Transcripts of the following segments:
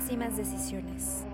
pésimas decisiones.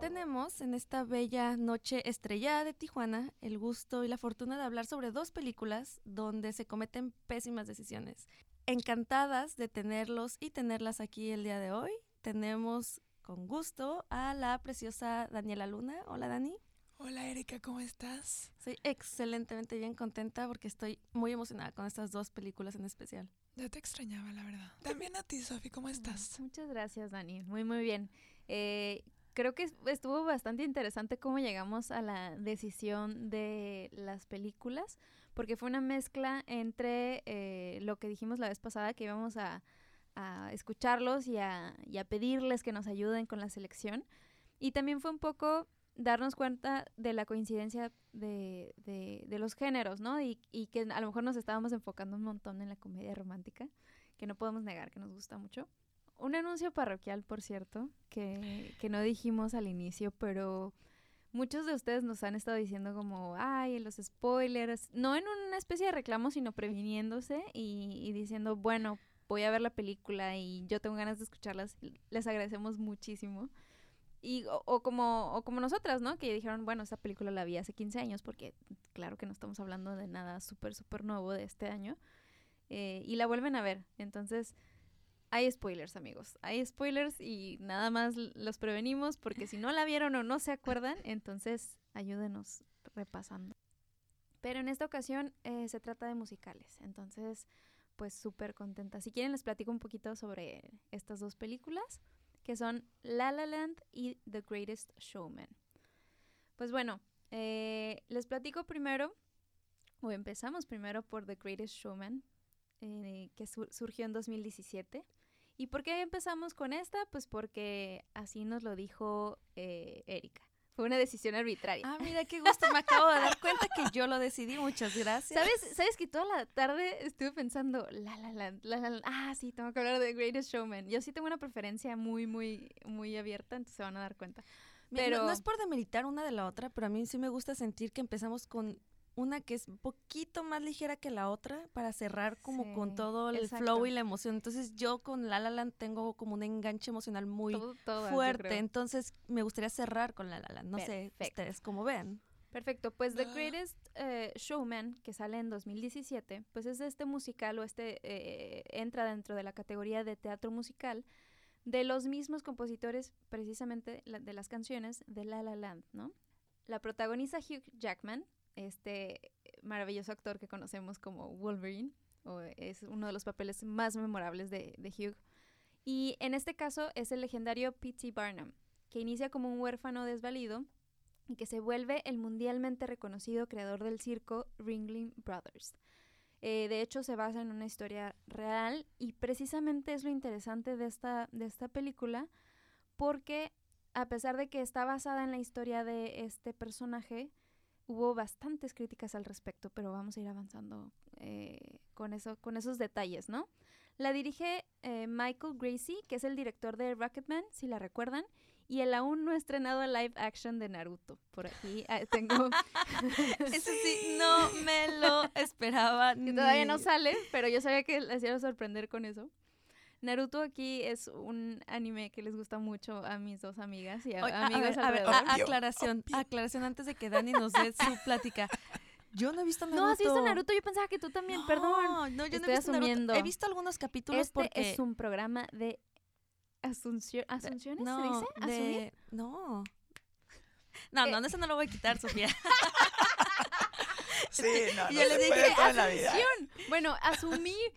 Tenemos en esta bella noche estrellada de Tijuana el gusto y la fortuna de hablar sobre dos películas donde se cometen pésimas decisiones. Encantadas de tenerlos y tenerlas aquí el día de hoy. Tenemos con gusto a la preciosa Daniela Luna. Hola Dani. Hola Erika, ¿cómo estás? Soy excelentemente bien contenta porque estoy muy emocionada con estas dos películas en especial. Ya te extrañaba, la verdad. También a ti, Sofi, ¿cómo estás? Muchas gracias, Dani. Muy, muy bien. Eh, creo que estuvo bastante interesante cómo llegamos a la decisión de las películas, porque fue una mezcla entre eh, lo que dijimos la vez pasada, que íbamos a, escucharlos y a, y a pedirles que nos ayuden con la selección. Y también fue un poco darnos cuenta de la coincidencia de, de, los géneros, ¿no? Y, y, que a lo mejor nos estábamos enfocando un montón en la comedia romántica, que no podemos negar que nos gusta mucho. Un anuncio parroquial, por cierto, que, que no dijimos al inicio, pero muchos de ustedes nos han estado diciendo como, ay, los spoilers, no en una especie de reclamo, sino previniéndose y, y diciendo, bueno, voy a ver la película y yo tengo ganas de escucharlas. Les agradecemos muchísimo. Y, o, como, o como nosotras, ¿no? Que dijeron, bueno, esta película la vi hace 15 años, porque claro que no estamos hablando de nada súper, súper nuevo de este año. Eh, y la vuelven a ver. Entonces, hay spoilers, amigos. Hay spoilers y nada más los prevenimos, porque si no la vieron o no se acuerdan, entonces ayúdenos repasando. Pero en esta ocasión eh, se trata de musicales. Entonces, pues súper contenta. Si quieren, les platico un poquito sobre estas dos películas que son La La Land y The Greatest Showman. Pues bueno, eh, les platico primero, o empezamos primero por The Greatest Showman, eh, que surgió en 2017. ¿Y por qué empezamos con esta? Pues porque así nos lo dijo eh, Erika. Fue una decisión arbitraria. Ah, mira qué gusto, me acabo de dar cuenta que yo lo decidí, muchas gracias. ¿Sabes, ¿Sabes que toda la tarde estuve pensando, la, la, la, la, la, ah, sí, tengo que hablar de Greatest Showman. Yo sí tengo una preferencia muy, muy, muy abierta, entonces se van a dar cuenta. Pero... no es por demeritar una de la otra, pero a mí sí me gusta sentir que empezamos con una que es un poquito más ligera que la otra para cerrar como con todo el flow y la emoción. Entonces yo con La La Land tengo como un enganche emocional muy fuerte. Entonces me gustaría cerrar con La La Land. No sé ustedes cómo ven. Perfecto, pues The Greatest eh, Showman, que sale en 2017, pues es este musical o este eh, entra dentro de la categoría de teatro musical de los mismos compositores precisamente de las canciones de La La Land, ¿no? La protagoniza Hugh Jackman, este maravilloso actor que conocemos como Wolverine, o es uno de los papeles más memorables de, Hugh. Y en este caso es el legendario P.T. Barnum, que inicia como un huérfano desvalido y que se vuelve el mundialmente reconocido creador del circo Ringling Brothers. Eh, de hecho, se basa en una historia real y precisamente es lo interesante de esta, de esta película porque a pesar de que está basada en la historia de este personaje, hubo bastantes críticas al respecto, pero vamos a ir avanzando eh, con, eso, con esos detalles, ¿no? La dirige eh, Michael Gracie, que es el director de Rocketman, si la recuerdan, y el aún no estrenado live action de Naruto. Por aquí ah, tengo... Eso sí, no me lo esperaba. Que todavía no sale, pero yo sabía que les iba a sorprender con eso. Naruto aquí es un anime que les gusta mucho a mis dos amigas y a, amigos a ver, aclaración, aclaración antes de que Dani nos dé su plática. Yo no he visto Naruto. No, has visto Naruto. Yo pensaba que tú también. Perdón. No, yo no he visto asumiendo. He visto algunos capítulos este porque es un programa de asunción, asunciones. No, ¿Se dice? De, no. No, no, eh. eso no lo voy a quitar, Sofía. sí, no, no yo le dije asunción. Bueno, asumir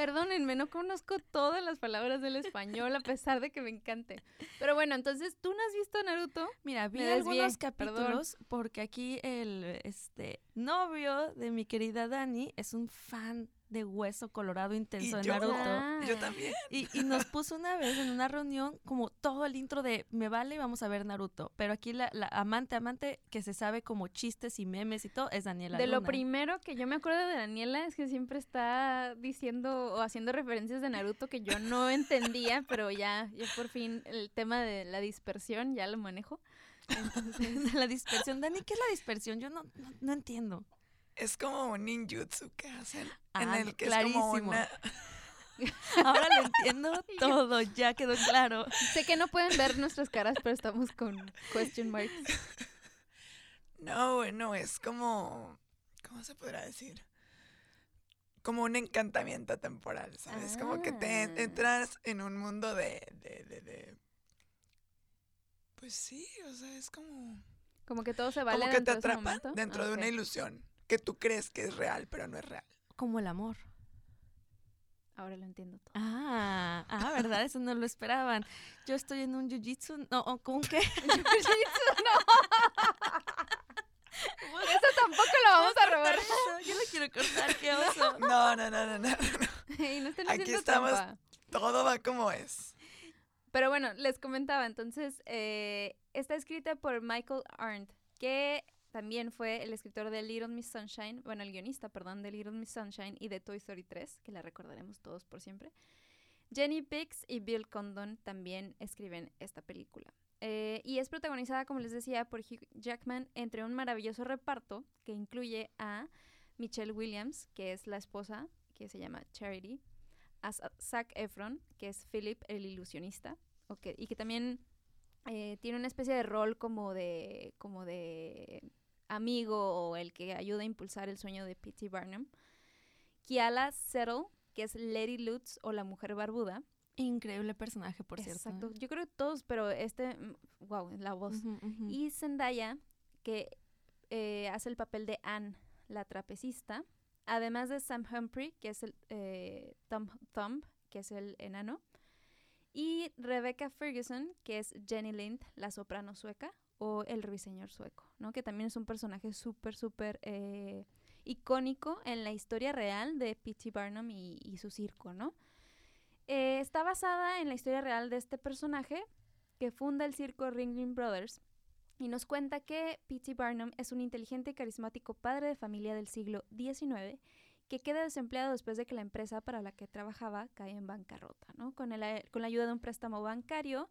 Perdónenme, no conozco todas las palabras del español a pesar de que me encante. Pero bueno, entonces, ¿tú no has visto Naruto? Mira, vi algunos capítulos porque aquí el este novio de mi querida Dani es un fan de hueso colorado intenso de Naruto. Ah. Yo también. Y, nos puso una vez en una reunión como todo el intro de me vale y vamos a ver Naruto. Pero aquí la, amante, amante que se sabe como chistes y memes y todo es Daniela. De lo primero que yo me acuerdo de Daniela es que siempre está diciendo o haciendo referencias de Naruto que yo no entendía, pero ya, ya por fin el tema de la dispersión ya lo manejo. Entonces, la dispersión. Dani, ¿qué es la dispersión? Yo no, no entiendo es como un ninjutsu que hacen en ah, el que es como una... Ahora lo entiendo todo, ya quedó claro. Sé que no pueden ver nuestras caras, pero estamos con question marks. No, bueno, es como, ¿cómo se podrá decir? Como un encantamiento temporal, ¿sabes? Como que te Ah. entras en un mundo de, de, de, de- Pues sí, o sea, es como... Como que todo se vale como que te atrapa dentro de Ok. una ilusión que tú crees que es real, pero no es real. Como el amor. Ahora lo entiendo todo. Ah, ah, ¿verdad? Eso no lo esperaban. Yo estoy en un jiu-jitsu, no, ¿o ¿con qué? Eso tampoco lo vamos a robar. Yo lo quiero cortar, qué oso. No, no, no, no, no. no. y no Aquí estamos. trampa. Todo va como es. Pero bueno, les comentaba, entonces, eh, está escrita por Michael Arndt, que también fue el escritor de Little Miss Sunshine, bueno, el guionista, perdón, de Little Miss Sunshine y de Toy Story 3, que la recordaremos todos por siempre. Jenny Biggs y Bill Condon también escriben esta película. Eh, y es protagonizada, como les decía, por Hugh Jackman entre un maravilloso reparto que incluye a Michelle Williams, que es la esposa, que se llama Charity, a Zac Efron, que es Philip el ilusionista, ok, y que también eh, tiene una especie de rol como de, como de amigo o el que ayuda a impulsar el sueño de P.T. Barnum. Kiala Settle, que es Lady Lutz o la mujer barbuda. Increíble personaje, por cierto. ¿eh? Exacto. Yo creo que todos, pero este, wow, la voz. Y Zendaya, que eh, hace el papel de Anne, la trapecista. Además de Sam Humphrey, que es el eh, Tom Thumb, que es el enano. Y Rebecca Ferguson, que es Jenny Lind, la soprano sueca, o el ruiseñor sueco, ¿no? Que también es un personaje súper, súper eh, icónico en la historia real de P.T. Barnum y, su circo, ¿no? Eh, está basada en la historia real de este personaje que funda el circo Ringling Brothers y nos cuenta que P.T. Barnum es un inteligente y carismático padre de familia del siglo XIX que queda desempleado después de que la empresa para la que trabajaba cae en bancarrota, ¿no? Con, el- con la ayuda de un préstamo bancario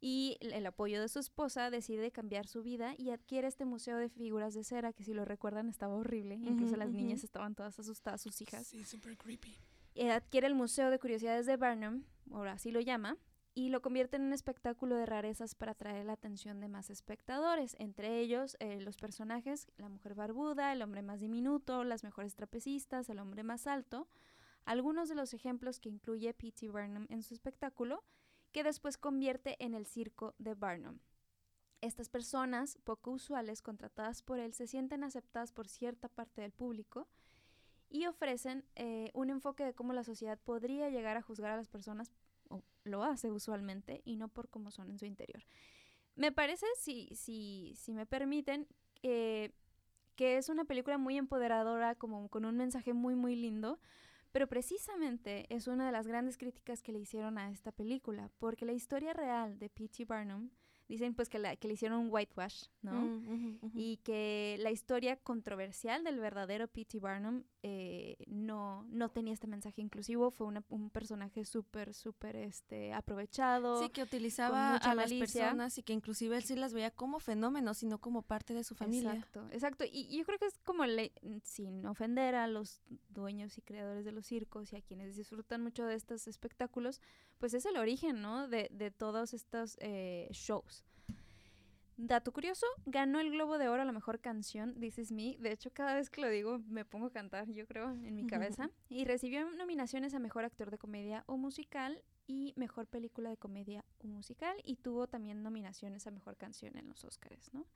y el apoyo de su esposa decide cambiar su vida y adquiere este museo de figuras de cera que si lo recuerdan estaba horrible, incluso las niñas estaban todas asustadas, sus hijas Sí, súper creepy. eh, adquiere el Museo de Curiosidades de Barnum, ahora así lo llama, y lo convierte en un espectáculo de rarezas para atraer la atención de más espectadores, entre ellos eh, los personajes, la mujer barbuda, el hombre más diminuto, las mejores trapecistas, el hombre más alto, algunos de los ejemplos que incluye P.T. Barnum en su espectáculo, que después convierte en el circo de Barnum. Estas personas, poco usuales, contratadas por él, se sienten aceptadas por cierta parte del público y ofrecen eh, un enfoque de cómo la sociedad podría llegar a juzgar a las personas, o lo hace usualmente, y no por cómo son en su interior. Me parece, si, si, si me permiten, eh, que es una película muy empoderadora, como con un mensaje muy, muy lindo, pero precisamente es una de las grandes críticas que le hicieron a esta película, porque la historia real de P.T. Barnum, dicen pues que, la, que le hicieron un whitewash, ¿no? Mm, y que la historia controversial del verdadero P.T. Barnum eh, no, tenía este mensaje inclusivo, fue una- un personaje súper, súper este, aprovechado. Sí, que utilizaba a las malicia. personas y que inclusive él sí las veía como fenómenos, sino como parte de su familia. Exacto, exacto. Y, y yo creo que es como, le- sin ofender a los dueños y creadores de los circos y a quienes disfrutan mucho de estos espectáculos, pues es el origen, ¿no? De, de todos estos eh, shows. Dato curioso, ganó el Globo de Oro a la mejor canción, This Is Me. De hecho, cada vez que lo digo me pongo a cantar, yo creo, en mi cabeza. Y recibió nominaciones a Mejor Actor de Comedia o Musical y Mejor Película de Comedia o Musical. Y tuvo también nominaciones a Mejor Canción en los Oscars, ¿no?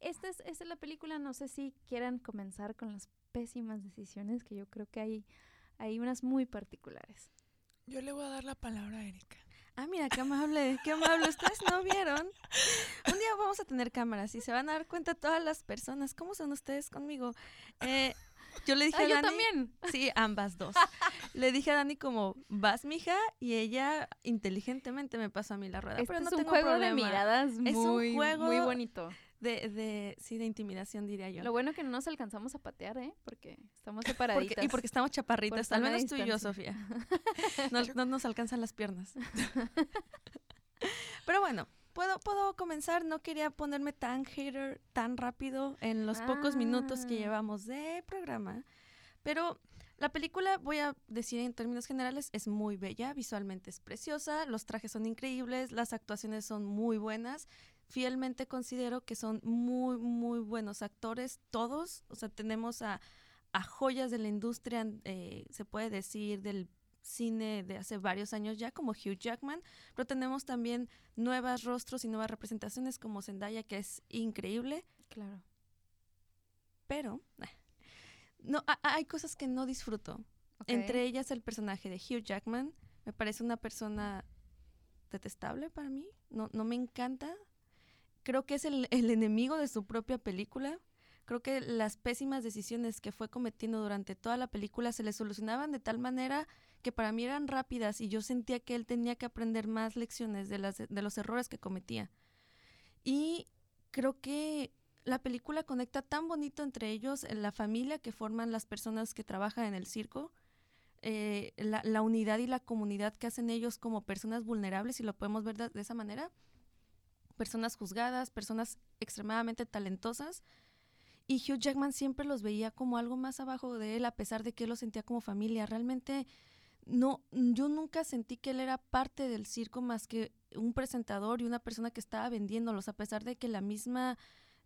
Esta es, esta es la película, no sé si quieran comenzar con las pésimas decisiones, que yo creo que hay, hay unas muy particulares. Yo le voy a dar la palabra a Erika. Ah, mira, qué amable, qué amable. Ustedes no vieron. Un día vamos a tener cámaras y se van a dar cuenta todas las personas. ¿Cómo son ustedes conmigo? Eh, yo le dije Ah, a yo Dani. también. Sí, ambas dos. Le dije a Dani como, vas, mija, y ella inteligentemente me pasó a mí la rueda. Este pero no es un tengo juego problema. de miradas Es un muy, juego muy bonito. De, de, sí, de intimidación, diría yo. Lo bueno que no nos alcanzamos a patear, ¿eh? Porque estamos Porque- separaditas. y porque estamos chaparritas, Por al menos tú y yo. Sofía. No, no nos alcanzan las piernas. Pero bueno, puedo, puedo comenzar. No quería ponerme tan hater tan rápido en los pocos minutos que Ah. llevamos de programa. Pero la película, voy a decir en términos generales, es muy bella, visualmente es preciosa, los trajes son increíbles, las actuaciones son muy buenas. Fielmente considero que son muy, muy buenos actores, todos. O sea, tenemos a, joyas de la industria, eh, se puede decir, del cine de hace varios años ya, como Hugh Jackman, pero tenemos también nuevos rostros y nuevas representaciones como Zendaya, que es increíble. Claro. Pero no, hay cosas que no disfruto. Entre ellas el personaje de Hugh Jackman. Me parece una persona detestable para mí. No, no me encanta. Creo que es el, el enemigo de su propia película. Creo que las pésimas decisiones que fue cometiendo durante toda la película se le solucionaban de tal manera que para mí eran rápidas y yo sentía que él tenía que aprender más lecciones de, las, de los errores que cometía. Y creo que la película conecta tan bonito entre ellos, en la familia que forman las personas que trabajan en el circo, eh, la, unidad y la comunidad que hacen ellos como personas vulnerables, y lo podemos ver de, esa manera, personas juzgadas, personas extremadamente talentosas. Y Hugh Jackman siempre los veía como algo más abajo de él, a pesar de que él lo sentía como familia. Realmente no, yo nunca sentí que él era parte del circo más que un presentador y una persona que estaba vendiéndolos, a pesar de que la misma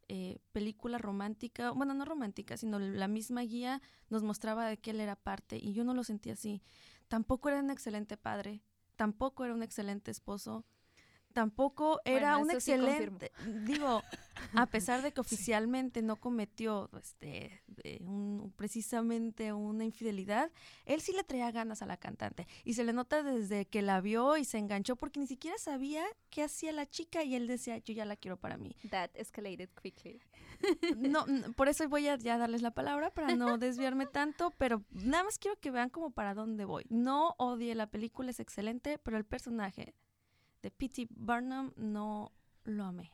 eh, película romántica, bueno, no romántica, sino la misma guía nos mostraba de que él era parte y yo no lo sentía así. Tampoco era un excelente padre, tampoco era un excelente esposo, tampoco era un excelente, digo, a pesar de que oficialmente no cometió este, precisamente una infidelidad, él sí le traía ganas a la cantante y se le nota desde que la vio y se enganchó porque ni siquiera sabía qué hacía la chica y él decía, yo ya la quiero para mí. That escalated quickly. No, por eso voy a ya darles la palabra para no desviarme tanto, pero nada más quiero que vean como para dónde voy. No odie la película, es excelente, pero el personaje de P.T. Barnum no lo amé.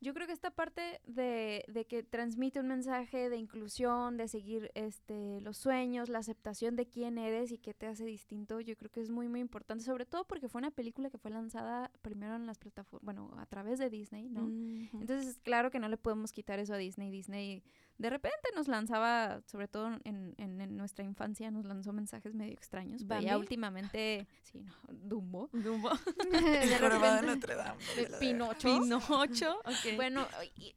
Yo creo que esta parte de, de, que transmite un mensaje de inclusión, de seguir este, los sueños, la aceptación de quién eres y qué te hace distinto, yo creo que es muy, muy importante, sobre todo porque fue una película que fue lanzada primero en las plataformas, bueno, a través de Disney, ¿no? Entonces, claro que no le podemos quitar eso a Disney. Disney de repente nos lanzaba, sobre todo en, en, nuestra infancia, nos lanzó mensajes medio extraños. Pero ya últimamente, sí, no, Dumbo. Dumbo. de repente, Notre Dame. Pinocho. Pinocho. Bueno,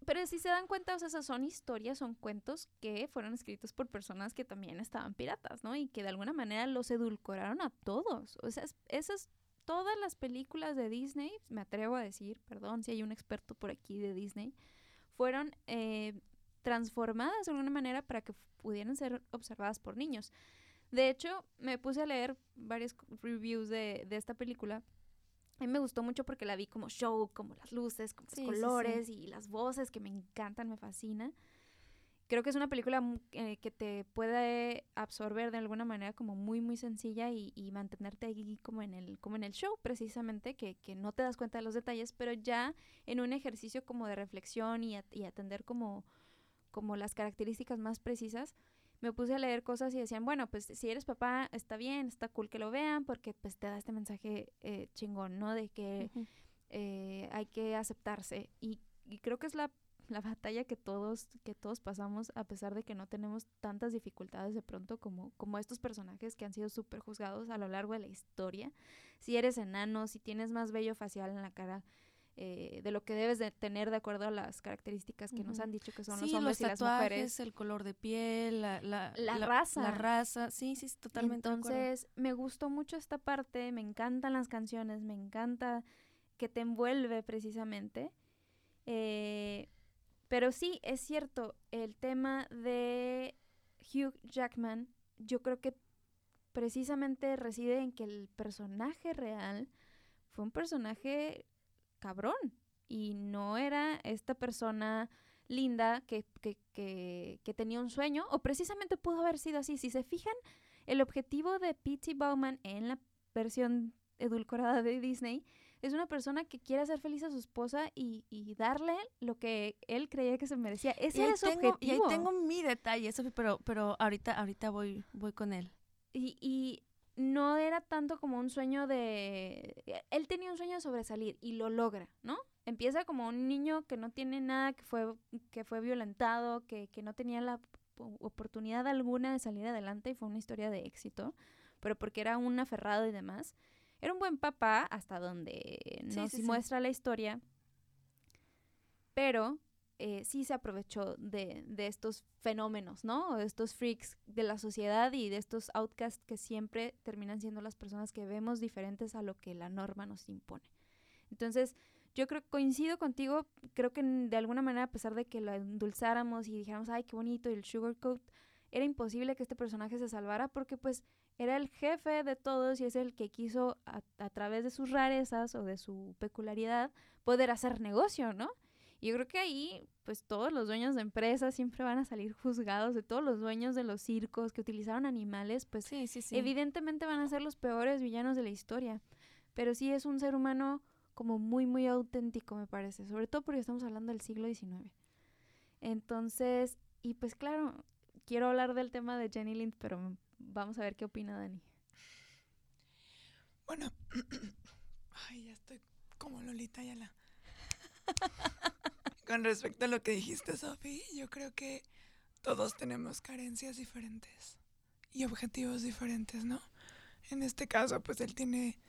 pero si se dan cuenta, o sea, esas son historias, son cuentos que fueron escritos por personas que también estaban piratas, ¿no? Y que de alguna manera los edulcoraron a todos. O sea, esas todas las películas de Disney, me atrevo a decir, perdón si hay un experto por aquí de Disney, fueron eh, transformadas de alguna manera para que pudieran ser observadas por niños. De hecho, me puse a leer varios reviews de, de esta película. A mí me gustó mucho porque la vi como show, como las luces, como los colores y las voces que me encantan, me fascina. Creo que es una película eh, que te puede absorber de alguna manera como muy, muy sencilla y, y, mantenerte ahí como en el, como en el show, precisamente, que, que, no te das cuenta de los detalles, pero ya en un ejercicio como de reflexión y, y atender como como las características más precisas, me puse a leer cosas y decían, bueno, pues si eres papá, está bien, está cool que lo vean, porque pues te da este mensaje eh, chingón, ¿no? De que eh, hay que aceptarse. Y, creo que es la, la, batalla que todos, que todos pasamos, a pesar de que no tenemos tantas dificultades de pronto como, como estos personajes que han sido súper juzgados a lo largo de la historia. Si eres enano, si tienes más vello facial en la cara, eh, de lo que debes de tener de acuerdo a las características que nos han dicho que son los hombres y las mujeres. el color de piel, la, la, raza. La raza, sí, sí, totalmente. Entonces, me gustó mucho esta parte, me encantan las canciones, me encanta que te envuelve precisamente. Eh, pero sí, es cierto, el tema de Hugh Jackman, yo creo que precisamente reside en que el personaje real fue un personaje cabrón. Y no era esta persona linda que, que, que, tenía un sueño, o precisamente pudo haber sido así. Si se fijan, el objetivo de P.T. Bowman en la versión edulcorada de Disney es una persona que quiere hacer feliz a su esposa y, y darle lo que él creía que se merecía. Ese era su objetivo. Y ahí tengo mi detalle, pero, pero ahorita, ahorita voy, voy con él. Y, y no era tanto como un sueño de... Él tenía un sueño de sobresalir y lo logra, ¿no? Empieza como un niño que no tiene nada, que fue, que fue violentado, que, que no tenía la oportunidad alguna de salir adelante y fue una historia de éxito, pero porque era un aferrado y demás. Era un buen papá hasta donde nos muestra la historia, pero eh, sí se aprovechó de, de, estos fenómenos, ¿no? De estos freaks de la sociedad y de estos outcasts que siempre terminan siendo las personas que vemos diferentes a lo que la norma nos impone. Entonces, yo creo coincido contigo, creo que de alguna manera, a pesar de que lo endulzáramos y dijéramos, ay, qué bonito, y el sugarcoat, era imposible que este personaje se salvara porque pues era el jefe de todos y es el que quiso a, a través de sus rarezas o de su peculiaridad poder hacer negocio, ¿no? Y yo creo que ahí, pues todos los dueños de empresas siempre van a salir juzgados, de todos los dueños de los circos que utilizaron animales, pues sí, sí, sí. evidentemente van a ser los peores villanos de la historia. Pero sí es un ser humano como muy, muy auténtico, me parece, sobre todo porque estamos hablando del siglo XIX. Entonces, y pues claro, quiero hablar del tema de Jenny Lind, pero vamos a ver qué opina Dani. Bueno, ay, ya estoy como Lolita Yala. Con respecto a lo que dijiste, Sofi, yo creo que todos tenemos carencias diferentes y objetivos diferentes, ¿no? En este caso, pues él tiene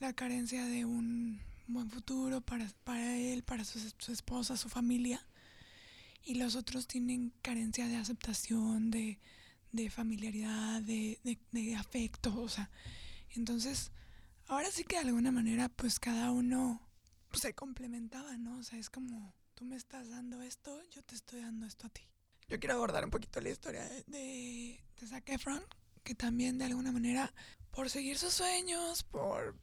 la carencia de un buen futuro para, para él, para su, esposa, su familia. Y los otros tienen carencia de aceptación, de, familiaridad, de, de, afecto, o sea. Entonces, ahora sí que de alguna manera, pues cada uno se complementaba, ¿no? O sea, es como tú me estás dando esto, yo te estoy dando esto a ti. Yo quiero abordar un poquito la historia de, de, Zac Efron, que también de alguna manera, por seguir sus sueños, por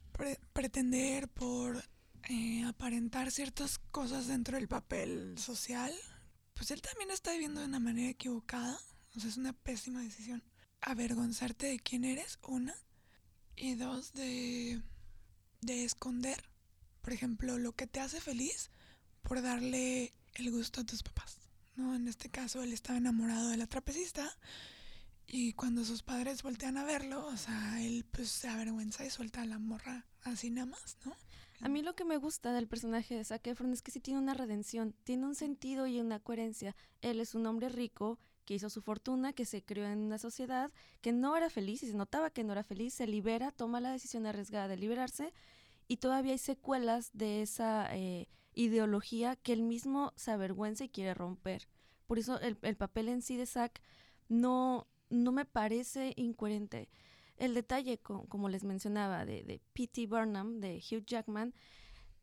pretender, por eh, aparentar ciertas cosas dentro del papel social, pues él también está viviendo de una manera equivocada. O sea, es una pésima decisión. Avergonzarte de quién eres, una. Y dos, de, de esconder, por ejemplo, lo que te hace feliz por darle el gusto a tus papás. ¿no? En este caso, él estaba enamorado de la trapecista y cuando sus padres voltean a verlo, o sea, él pues se avergüenza y suelta la morra así nada más, ¿no? A mí lo que me gusta del personaje de Zac Efron es que sí tiene una redención, tiene un sentido y una coherencia. Él es un hombre rico que hizo su fortuna, que se crió en una sociedad que no era feliz y se notaba que no era feliz, se libera, toma la decisión arriesgada de liberarse y todavía hay secuelas de esa eh, ideología que él mismo se avergüenza y quiere romper. Por eso el, papel en sí de Zack no, no me parece incoherente. El detalle, como les mencionaba, de, de P.T. Burnham, de Hugh Jackman,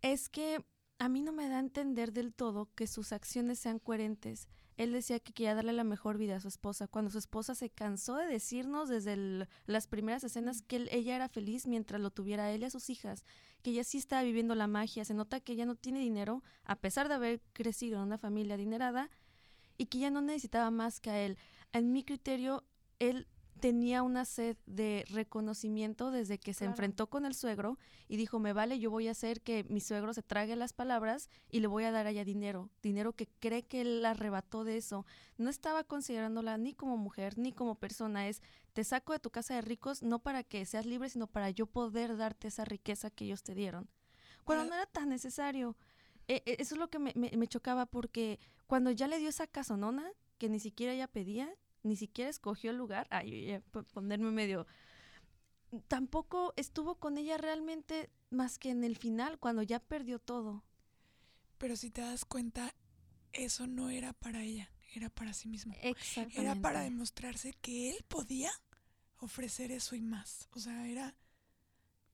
es que a mí no me da a entender del todo que sus acciones sean coherentes. Él decía que quería darle la mejor vida a su esposa, cuando su esposa se cansó de decirnos desde las primeras escenas que ella era feliz mientras lo tuviera él y a sus hijas, que ella sí estaba viviendo la magia, se nota que ella no tiene dinero, a pesar de haber crecido en una familia adinerada, y que ella no necesitaba más que a él. En mi criterio, él tenía una sed de reconocimiento desde que se enfrentó con el suegro y dijo, me vale, yo voy a hacer que mi suegro se trague las palabras y le voy a dar allá dinero, dinero que cree que él arrebató de eso. No estaba considerándola ni como mujer ni como persona, es, te saco de tu casa de ricos no para que seas libre, sino para yo poder darte esa riqueza que ellos te dieron. Cuando no era tan necesario. E, e, eso es lo que me, me chocaba porque cuando ya le dio esa casonona, que ni siquiera ella pedía, ni siquiera escogió el lugar, ay, ponerme medio, tampoco estuvo con ella realmente más que en el final, cuando ya perdió todo. Pero si te das cuenta, eso no era para ella, era para sí mismo. Exactamente. Era para demostrarse que él podía ofrecer eso y más. O sea, era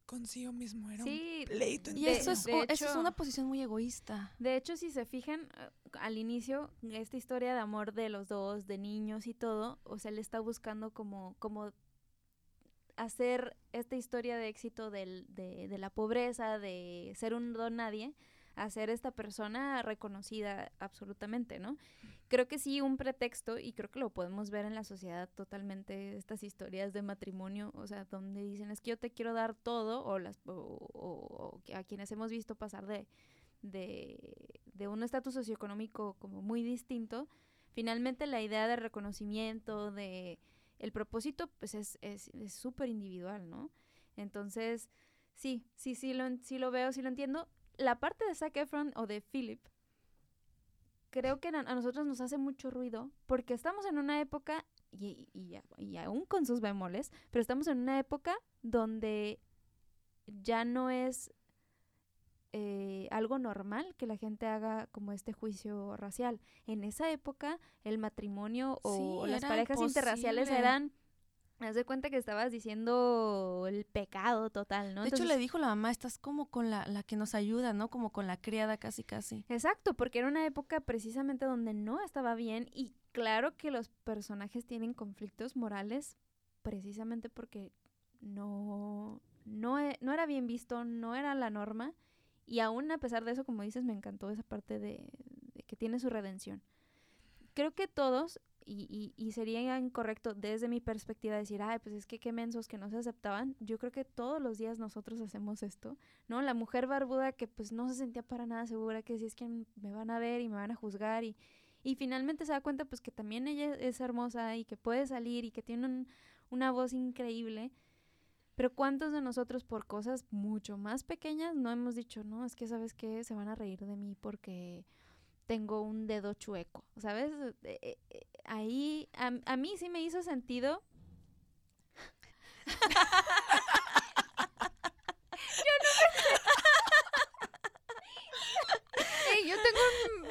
consigo mismo, era un pleito. Y eso es, eso es una posición muy egoísta. De hecho, si se fijan, eh, al inicio, esta historia de amor de los dos, de niños y todo, o sea, él está buscando como, como hacer esta historia de éxito del, de, de la pobreza, de ser un don nadie, a ser esta persona reconocida absolutamente, ¿no? Creo que sí, un pretexto, y creo que lo podemos ver en la sociedad totalmente, estas historias de matrimonio, o sea, donde dicen es que yo te quiero dar todo, o, las, o, a quienes hemos visto pasar de, de, de un estatus socioeconómico como muy distinto, finalmente la idea de reconocimiento, de el propósito, pues es súper es, individual, ¿no? Entonces, sí, sí, sí lo, sí lo veo, sí lo entiendo la parte de Zac Efron o de Philip creo que a nosotros nos hace mucho ruido porque estamos en una época, y, y, aún con sus bemoles, pero estamos en una época donde ya no es eh, algo normal que la gente haga como este juicio racial. En esa época el matrimonio o, las parejas interraciales eran me das cuenta que estabas diciendo el pecado total, ¿no? De hecho, le dijo la mamá, estás como con la, la que nos ayuda, ¿no? Como con la criada casi, casi. Exacto, porque era una época precisamente donde no estaba bien y claro que los personajes tienen conflictos morales precisamente porque no, no, e, no era bien visto, no era la norma y aún a pesar de eso, como dices, me encantó esa parte de, de que tiene su redención. Creo que todos y, y, sería incorrecto desde mi perspectiva decir, ay, pues es que qué mensos que no se aceptaban. Yo creo que todos los días nosotros hacemos esto, ¿no? La mujer barbuda que pues no se sentía para nada segura, que si es que me van a ver y me van a juzgar y, y finalmente se da cuenta pues que también ella es hermosa y que puede salir y que tiene una voz increíble. Pero ¿cuántos de nosotros por cosas mucho más pequeñas no hemos dicho, no, es que sabes que se van a reír de mí porque tengo un dedo chueco, ¿sabes? Eh, eh, eh, ahí a, a mí sí me hizo sentido. yo no yo tengo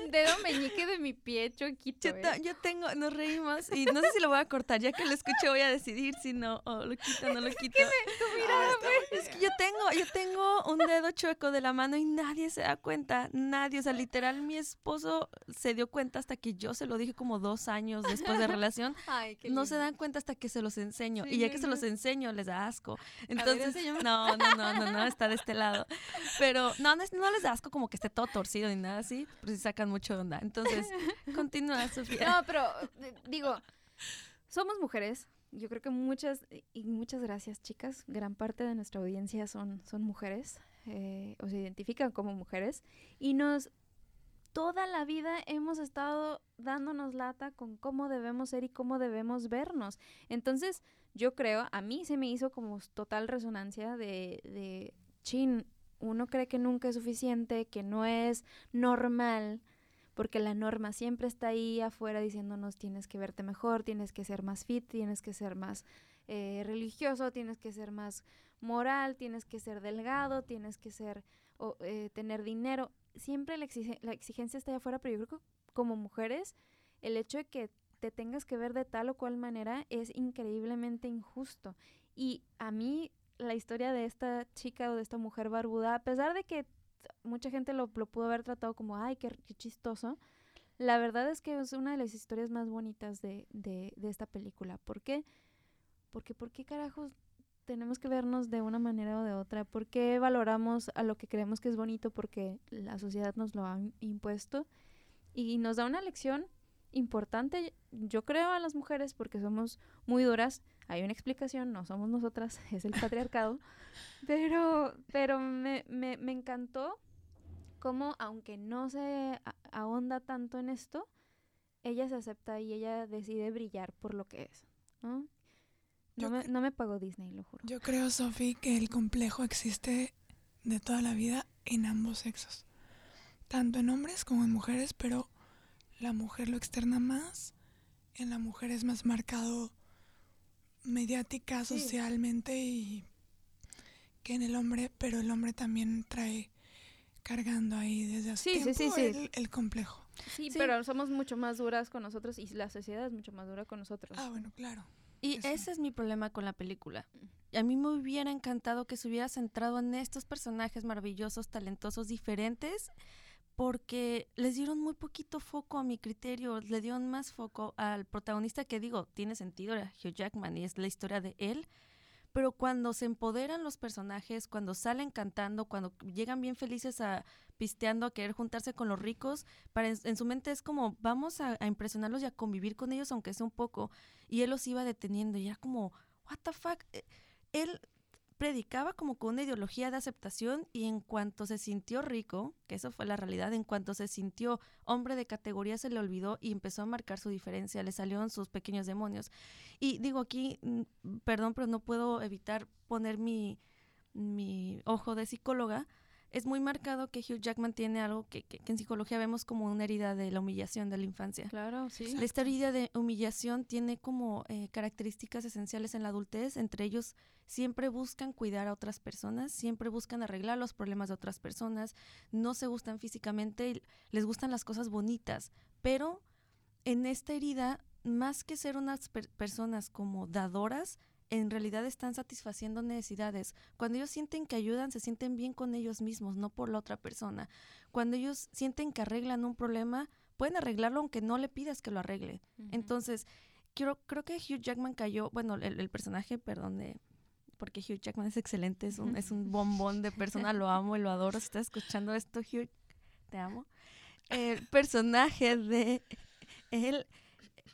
un dedo meñique de mi pie choquito. Yo, yo, tengo, nos reímos y no sé si lo voy a cortar, ya que lo escuché voy a decidir si no, o lo quito o no lo quito. es que yo tengo, yo tengo un dedo chueco de la mano y nadie se da cuenta, nadie, o sea, literal mi esposo se dio cuenta hasta que yo se lo dije como dos años después de relación. no se dan cuenta hasta que se los enseño y ya que se los enseño les da asco. Entonces, no, no, no, no, no, está de este lado. Pero no, no, no les da asco como que esté todo torcido ni nada así, pero si sacan mucho onda. Entonces, continúa, Sofía. No, pero eh, digo, somos mujeres. Yo creo que muchas, y muchas gracias, chicas. Gran parte de nuestra audiencia son, son mujeres, eh, o se identifican como mujeres. Y nos, toda la vida hemos estado dándonos lata con cómo debemos ser y cómo debemos vernos. Entonces, yo creo, a mí se me hizo como total resonancia de, de chin, uno cree que nunca es suficiente, que no es normal, porque la norma siempre está ahí afuera diciéndonos tienes que verte mejor, tienes que ser más fit, tienes que ser más eh, religioso, tienes que ser más moral, tienes que ser delgado, tienes que ser o, eh, tener dinero. Siempre la, la exigencia está ahí afuera, pero yo creo que como mujeres el hecho de que te tengas que ver de tal o cual manera es increíblemente injusto. Y a mí la historia de esta chica o de esta mujer barbuda, a pesar de que mucha gente lo, pudo haber tratado como, ay, qué, chistoso, la verdad es que es una de las historias más bonitas de, de, de esta película. ¿Por qué? Porque, ¿por qué carajos tenemos que vernos de una manera o de otra? ¿Por qué valoramos a lo que creemos que es bonito porque la sociedad nos lo ha impuesto? Y nos da una lección importante, yo creo, a las mujeres porque somos muy duras hay una explicación, no somos nosotras, es el patriarcado, pero, pero me, me, me encantó cómo, aunque no se ahonda tanto en esto, ella se acepta y ella decide brillar por lo que es, ¿no? No me, no me pagó Disney, lo juro. Yo creo, Sophie, que el complejo existe de toda la vida en ambos sexos. Tanto en hombres como en mujeres, pero la mujer lo externa más. En la mujer es más marcado mediática socialmente y que en el hombre, pero el hombre también trae cargando ahí desde hace tiempo el, complejo. Sí, pero somos mucho más duras con nosotros y la sociedad es mucho más dura con nosotros. Ah, bueno, claro. Y ese es mi problema con la película. A mí me hubiera encantado que se hubiera centrado en estos personajes maravillosos, talentosos, diferentes porque les dieron muy poquito foco a mi criterio, le dieron más foco al protagonista que digo, tiene sentido, era Hugh Jackman y es la historia de él, pero cuando se empoderan los personajes, cuando salen cantando, cuando llegan bien felices a pisteando, a querer juntarse con los ricos, para en, su mente es como, vamos a, a, impresionarlos y a convivir con ellos, aunque sea un poco, y él los iba deteniendo, y era como, what the fuck, eh, él predicaba como con una ideología de aceptación y en cuanto se sintió rico, que eso fue la realidad, en cuanto se sintió hombre de categoría se le olvidó y empezó a marcar su diferencia, le salieron sus pequeños demonios. Y digo aquí, mm, perdón, pero no puedo evitar poner mi, mi ojo de psicóloga. Es muy marcado que Hugh Jackman tiene algo que, en psicología vemos como una herida de la humillación de la infancia. Claro, sí. Esta herida de humillación tiene como eh, características esenciales en la adultez, entre ellos siempre buscan cuidar a otras personas, siempre buscan arreglar los problemas de otras personas, no se gustan físicamente, les gustan las cosas bonitas, pero en esta herida, más que ser unas personas como dadoras, en realidad están satisfaciendo necesidades. Cuando ellos sienten que ayudan, se sienten bien con ellos mismos, no por la otra persona. Cuando ellos sienten que arreglan un problema, pueden arreglarlo aunque no le pidas que lo arregle. Entonces, creo, creo que Hugh Jackman cayó, bueno, el, personaje, perdón, de, porque Hugh Jackman es excelente, es un, es un bombón de persona, lo amo y lo adoro. Si estás escuchando esto, Hugh, te amo. El personaje de él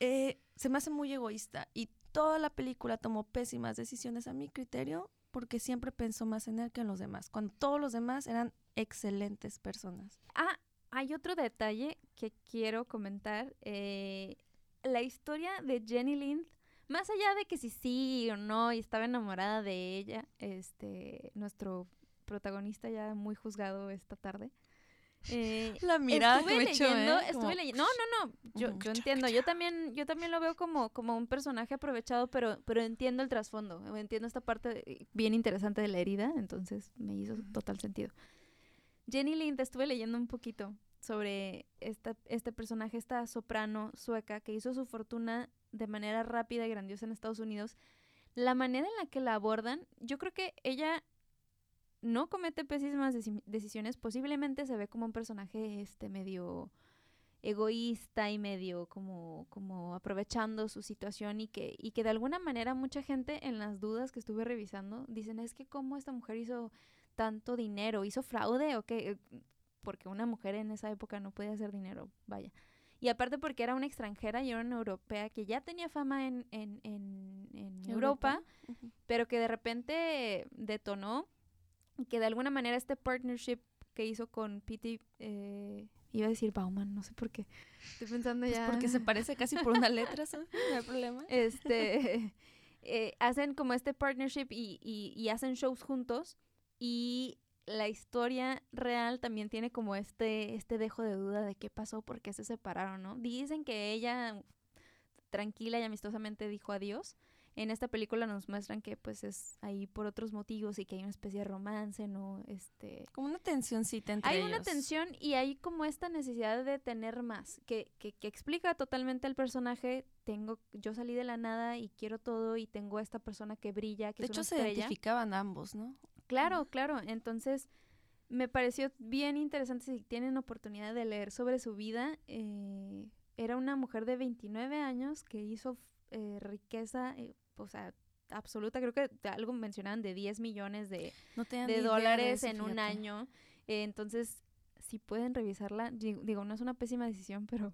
eh, se me hace muy egoísta y toda la película tomó pésimas decisiones a mi criterio porque siempre pensó más en él que en los demás, cuando todos los demás eran excelentes personas. Ah, hay otro detalle que quiero comentar. Eh, la historia de Jenny Lind, más allá de que si sí o no y estaba enamorada de ella, este, nuestro protagonista ya muy juzgado esta tarde. Eh, la mirada que me leyendo, ¿eh? estuve leyendo. No, no, no. Yo, yo entiendo. Yo también, yo también lo veo como, como un personaje aprovechado, pero, pero entiendo el trasfondo. Entiendo esta parte bien interesante de la herida. Entonces me hizo total sentido. Jenny Lind, estuve leyendo un poquito sobre esta, este personaje, esta soprano sueca que hizo su fortuna de manera rápida y grandiosa en Estados Unidos. La manera en la que la abordan, yo creo que ella no comete pésimas decisiones, posiblemente se ve como un personaje este medio egoísta y medio como, como aprovechando su situación y que, y que de alguna manera mucha gente en las dudas que estuve revisando dicen es que cómo esta mujer hizo tanto dinero, hizo fraude o qué, porque una mujer en esa época no podía hacer dinero, vaya. Y aparte porque era una extranjera y era una europea que ya tenía fama en, en, en, Europa, pero que de repente detonó que de alguna manera este partnership que hizo con Pity, eh, iba a decir Bauman, no sé por qué. Estoy pensando pues ya. Porque se parece casi por una letra, ¿sabes? No hay problema. Este, eh, hacen como este partnership y, y, hacen shows juntos y la historia real también tiene como este, este dejo de duda de qué pasó, por qué se separaron, ¿no? Dicen que ella tranquila y amistosamente dijo adiós, en esta película nos muestran que pues es ahí por otros motivos y que hay una especie de romance, ¿no? Este... Como una tensióncita entre Hay una tensión y hay como esta necesidad de tener más, que, que, que explica totalmente el personaje, tengo, yo salí de la nada y quiero todo y tengo a esta persona que brilla, que de hecho se identificaban ambos, ¿no? Claro, claro, entonces me pareció bien interesante si tienen oportunidad de leer sobre su vida. Eh, era una mujer de 29 años que hizo eh, riqueza, eh, o sea, absoluta, creo que algo mencionaban de 10 millones de, de dólares en un año. Eh, entonces, si pueden revisarla, digo, no es una pésima decisión, pero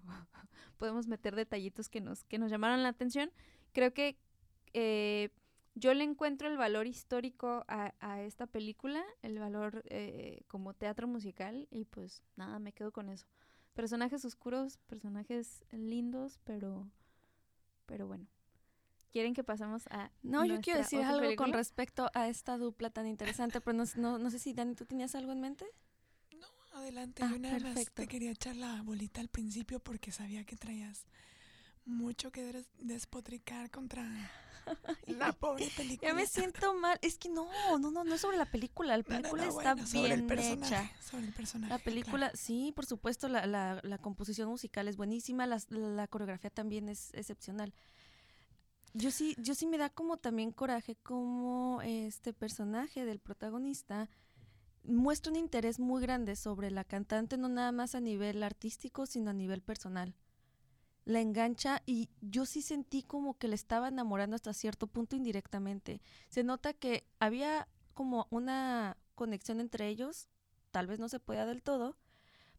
podemos meter detallitos que nos, que nos llamaron la atención. Creo que eh, yo le encuentro el valor histórico a, a esta película, el valor eh, como teatro musical, y pues nada, me quedo con eso. Personajes oscuros, personajes lindos, pero, pero bueno. ¿Quieren que pasemos a.? No, yo quiero decir algo con respecto a esta dupla tan interesante, pero no, no, no, sé si Dani, ¿tú tenías algo en mente? No, adelante. yo ah, nada más te quería echar la bolita al principio porque sabía que traías mucho que despotricar contra la pobre película. Ya me siento mal. Es que no, no, no, no es sobre la película. La película está bien hecha. Sobre el personaje. La película, sí, por supuesto, la, la, la, composición musical es buenísima, la, la coreografía también es excepcional. Yo sí, yo sí me da como también coraje como este personaje del protagonista muestra un interés muy grande sobre la cantante, no nada más a nivel artístico, sino a nivel personal. La engancha y yo sí sentí como que le estaba enamorando hasta cierto punto indirectamente. Se nota que había como una conexión entre ellos, tal vez no se pueda del todo,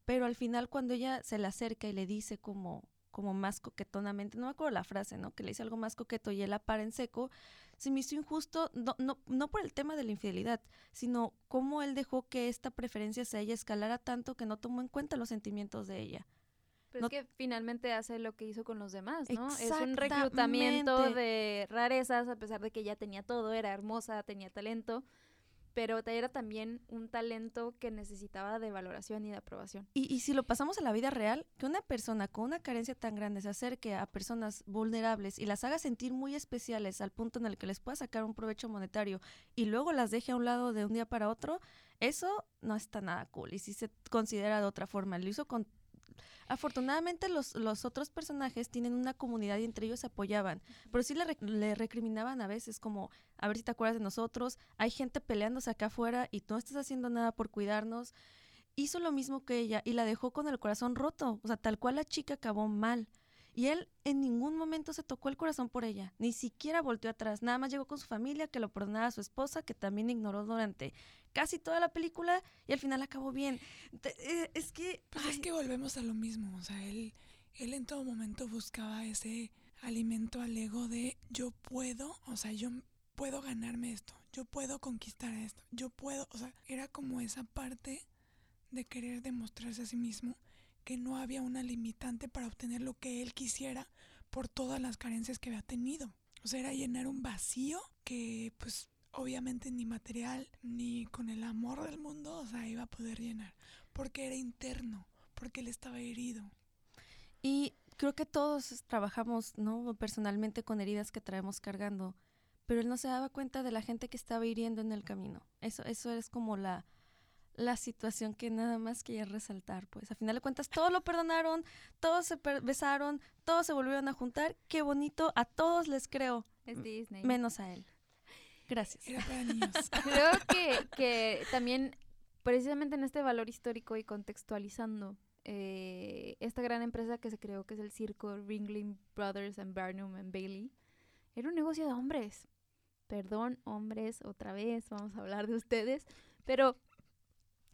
pero al final cuando ella se le acerca y le dice como como más coquetonamente, no me acuerdo la frase, ¿no? Que le hice algo más coqueto y él la para en seco, se me hizo injusto, no, no, no por el tema de la infidelidad, sino cómo él dejó que esta preferencia hacia ella escalara tanto que no tomó en cuenta los sentimientos de ella. Pero es que finalmente hace lo que hizo con los demás, ¿no? Es un reclutamiento de rarezas, a pesar de que ella tenía todo, era hermosa, tenía talento, pero era también un talento que necesitaba de valoración y de aprobación. Y, y, si lo pasamos a la vida real, que una persona con una carencia tan grande se acerque a personas vulnerables y las haga sentir muy especiales al punto en el que les pueda sacar un provecho monetario y luego las deje a un lado de un día para otro, eso no está nada cool. Y si se considera de otra forma, lo hizo con Afortunadamente los, los otros personajes tienen una comunidad y entre ellos se apoyaban, pero sí le, le, recriminaban a veces como, a ver si te acuerdas de nosotros, hay gente peleándose acá afuera y tú no estás haciendo nada por cuidarnos. Hizo lo mismo que ella y la dejó con el corazón roto, o sea, tal cual la chica acabó mal. Y él en ningún momento se tocó el corazón por ella, ni siquiera volteó atrás, nada más llegó con su familia, que lo perdonara a su esposa, que también ignoró durante casi toda la película y al final acabó bien. Eh, es que... Pues es que volvemos a lo mismo, o sea, él, él en todo momento buscaba ese alimento al ego de yo puedo, o sea, yo puedo ganarme esto, yo puedo conquistar esto, yo puedo, o sea, era como esa parte de querer demostrarse a sí mismo que no había una limitante para obtener lo que él quisiera por todas las carencias que había tenido. O sea, era llenar un vacío que pues obviamente ni material ni con el amor del mundo, o sea, iba a poder llenar, porque era interno, porque él estaba herido. Y creo que todos trabajamos, ¿no? Personalmente con heridas que traemos cargando, pero él no se daba cuenta de la gente que estaba hiriendo en el camino. Eso, eso es como la, la situación que nada más quería resaltar, pues a final de cuentas todos lo perdonaron, todos se besaron, todos se volvieron a juntar, qué bonito, a todos les creo. Es Disney. Menos a él. Gracias. Creo que, que también, precisamente en este valor histórico y contextualizando, eh, esta gran empresa que se creó, que es el circo Ringling Brothers and Barnum and Bailey, era un negocio de hombres. Perdón, hombres, otra vez, vamos a hablar de ustedes, pero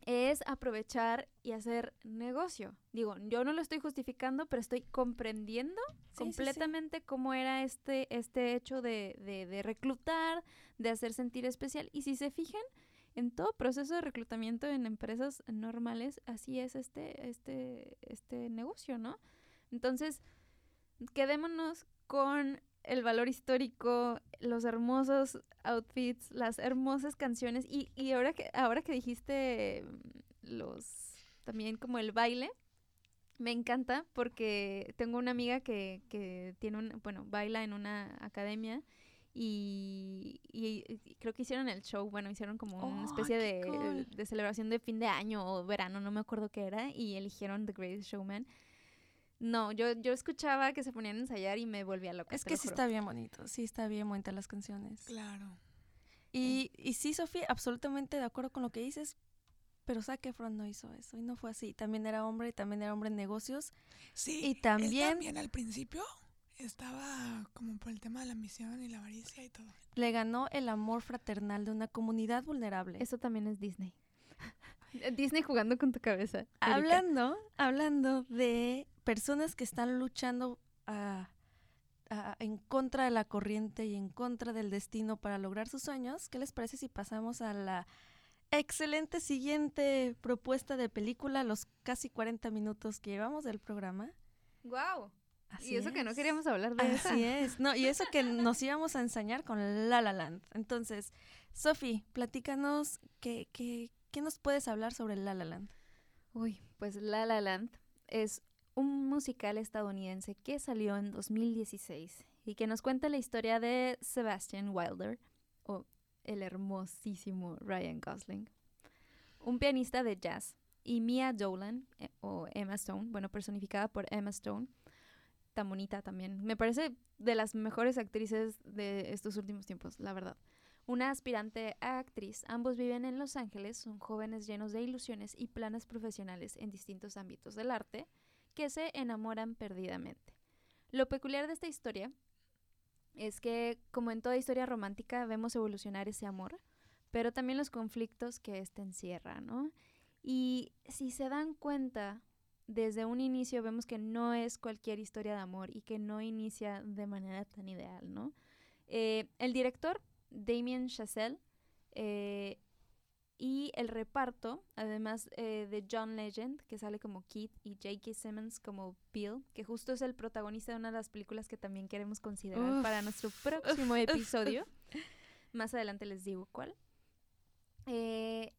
es aprovechar y hacer negocio. Digo, yo no lo estoy justificando, pero estoy comprendiendo completamente cómo era este, este hecho de, de, reclutar, de hacer sentir especial. Y si se fijan, en todo proceso de reclutamiento en empresas normales, así es este, este, este negocio, ¿no? Entonces, quedémonos con el valor histórico, los hermosos outfits, las hermosas canciones y, y ahora que ahora que dijiste mm, los también como el baile, me encanta porque tengo una amiga que, que tiene un, bueno, baila en una academia y, y, creo que hicieron el show, bueno, hicieron como una especie de, de, celebración de fin de año o verano, no me acuerdo qué era, y eligieron The Greatest Showman. No, yo, yo escuchaba que se ponían a ensayar y me volvía loca. Es que sí está bien bonito, sí está bien bonita las canciones. Claro. Y, y sí, Sofía, absolutamente de acuerdo con lo que dices, pero Zac Efron no hizo eso y no fue así. También era hombre y también era hombre en negocios. Sí, y también, también al principio estaba como por el tema de la misión y la avaricia y todo. Le ganó el amor fraternal de una comunidad vulnerable. Eso también es Disney. Disney jugando con tu cabeza. Hablando, hablando de personas que están luchando en contra de la corriente y en contra del destino para lograr sus sueños, ¿qué les parece si pasamos a la excelente siguiente propuesta de película, los casi 40 minutos que llevamos del programa? ¡Wow! y eso que no queríamos hablar de eso. Así es. No, y eso que nos íbamos a enseñar con La La Land. Entonces, Sofi, platícanos qué, qué, qué nos puedes hablar sobre La La Land. Uy, pues La La Land es un musical estadounidense que salió en 2016 y que nos cuenta la historia de Sebastian Wilder, o el hermosísimo Ryan Gosling, un pianista de jazz, y Mia Dolan, eh, o Emma Stone, bueno, personificada por Emma Stone, tan bonita también. Me parece de las mejores actrices de estos últimos tiempos, la verdad. Una aspirante a actriz, ambos viven en Los Ángeles, son jóvenes llenos de ilusiones y planes profesionales en distintos ámbitos del arte, que se enamoran perdidamente. Lo peculiar de esta historia es que, como en toda historia romántica, vemos evolucionar ese amor, pero también los conflictos que éste encierra, ¿no? Y si se dan cuenta, desde un inicio vemos que no es cualquier historia de amor y que no inicia de manera tan ideal, ¿no? Eh, el director, Damien Chazelle, eh, y el reparto, además eh, de John Legend, que sale como Keith, y J.K. Simmons como Bill, que justo es el protagonista de una de las películas que también queremos considerar para nuestro próximo episodio. Más adelante les digo cuál. Eh,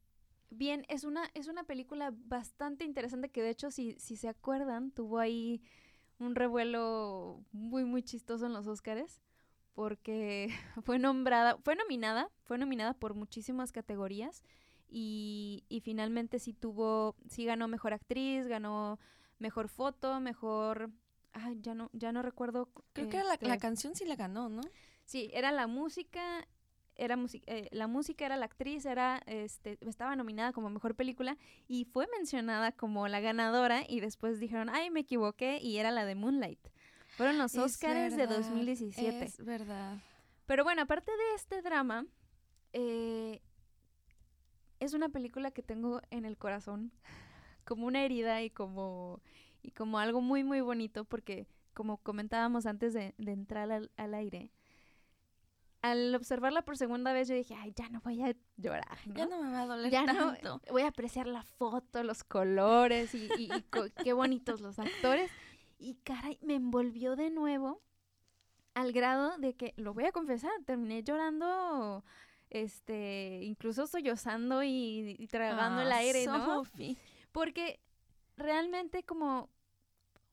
bien, es una, es una película bastante interesante que de hecho, si, si se acuerdan, tuvo ahí un revuelo muy, muy chistoso en los Óscares porque fue nombrada, fue nominada, fue nominada por muchísimas categorías y, y finalmente sí tuvo, sí ganó mejor actriz, ganó mejor foto, mejor, ay, ya no, ya no recuerdo. Creo que era la, la, canción sí la ganó, ¿no? Sí, era la música, era eh, la música era la actriz, era, este, estaba nominada como mejor película y fue mencionada como la ganadora y después dijeron, ay, me equivoqué y era la de Moonlight. Fueron los Oscars de 2017. Es verdad. Pero bueno, aparte de este drama, eh, es una película que tengo en el corazón como una herida y como, y como algo muy, muy bonito porque, como comentábamos antes de, entrar al, aire, al observarla por segunda vez yo dije, ay, ya no voy a llorar. Ya no me va a doler ya tanto. voy a apreciar la foto, los colores y, y qué bonitos los actores. Y caray, me envolvió de nuevo al grado de que, lo voy a confesar, terminé llorando, este, incluso sollozando y, y tragando el ah, aire, ¿no? Porque realmente como,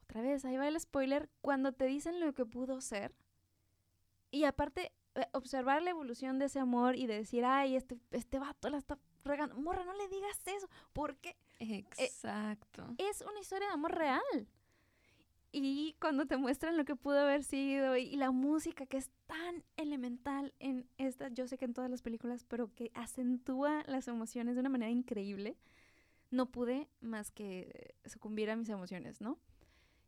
otra vez, ahí va el spoiler, cuando te dicen lo que pudo ser, y aparte eh, observar la evolución de ese amor y de decir, ay, este, este vato la está regando, morra, no le digas eso, porque... Eh, Exacto. es una historia de amor real y cuando te muestran lo que pudo haber sido y, la música que es tan elemental en esta, yo sé que en todas las películas, pero que acentúa las emociones de una manera increíble, no pude más que sucumbir a mis emociones, ¿no?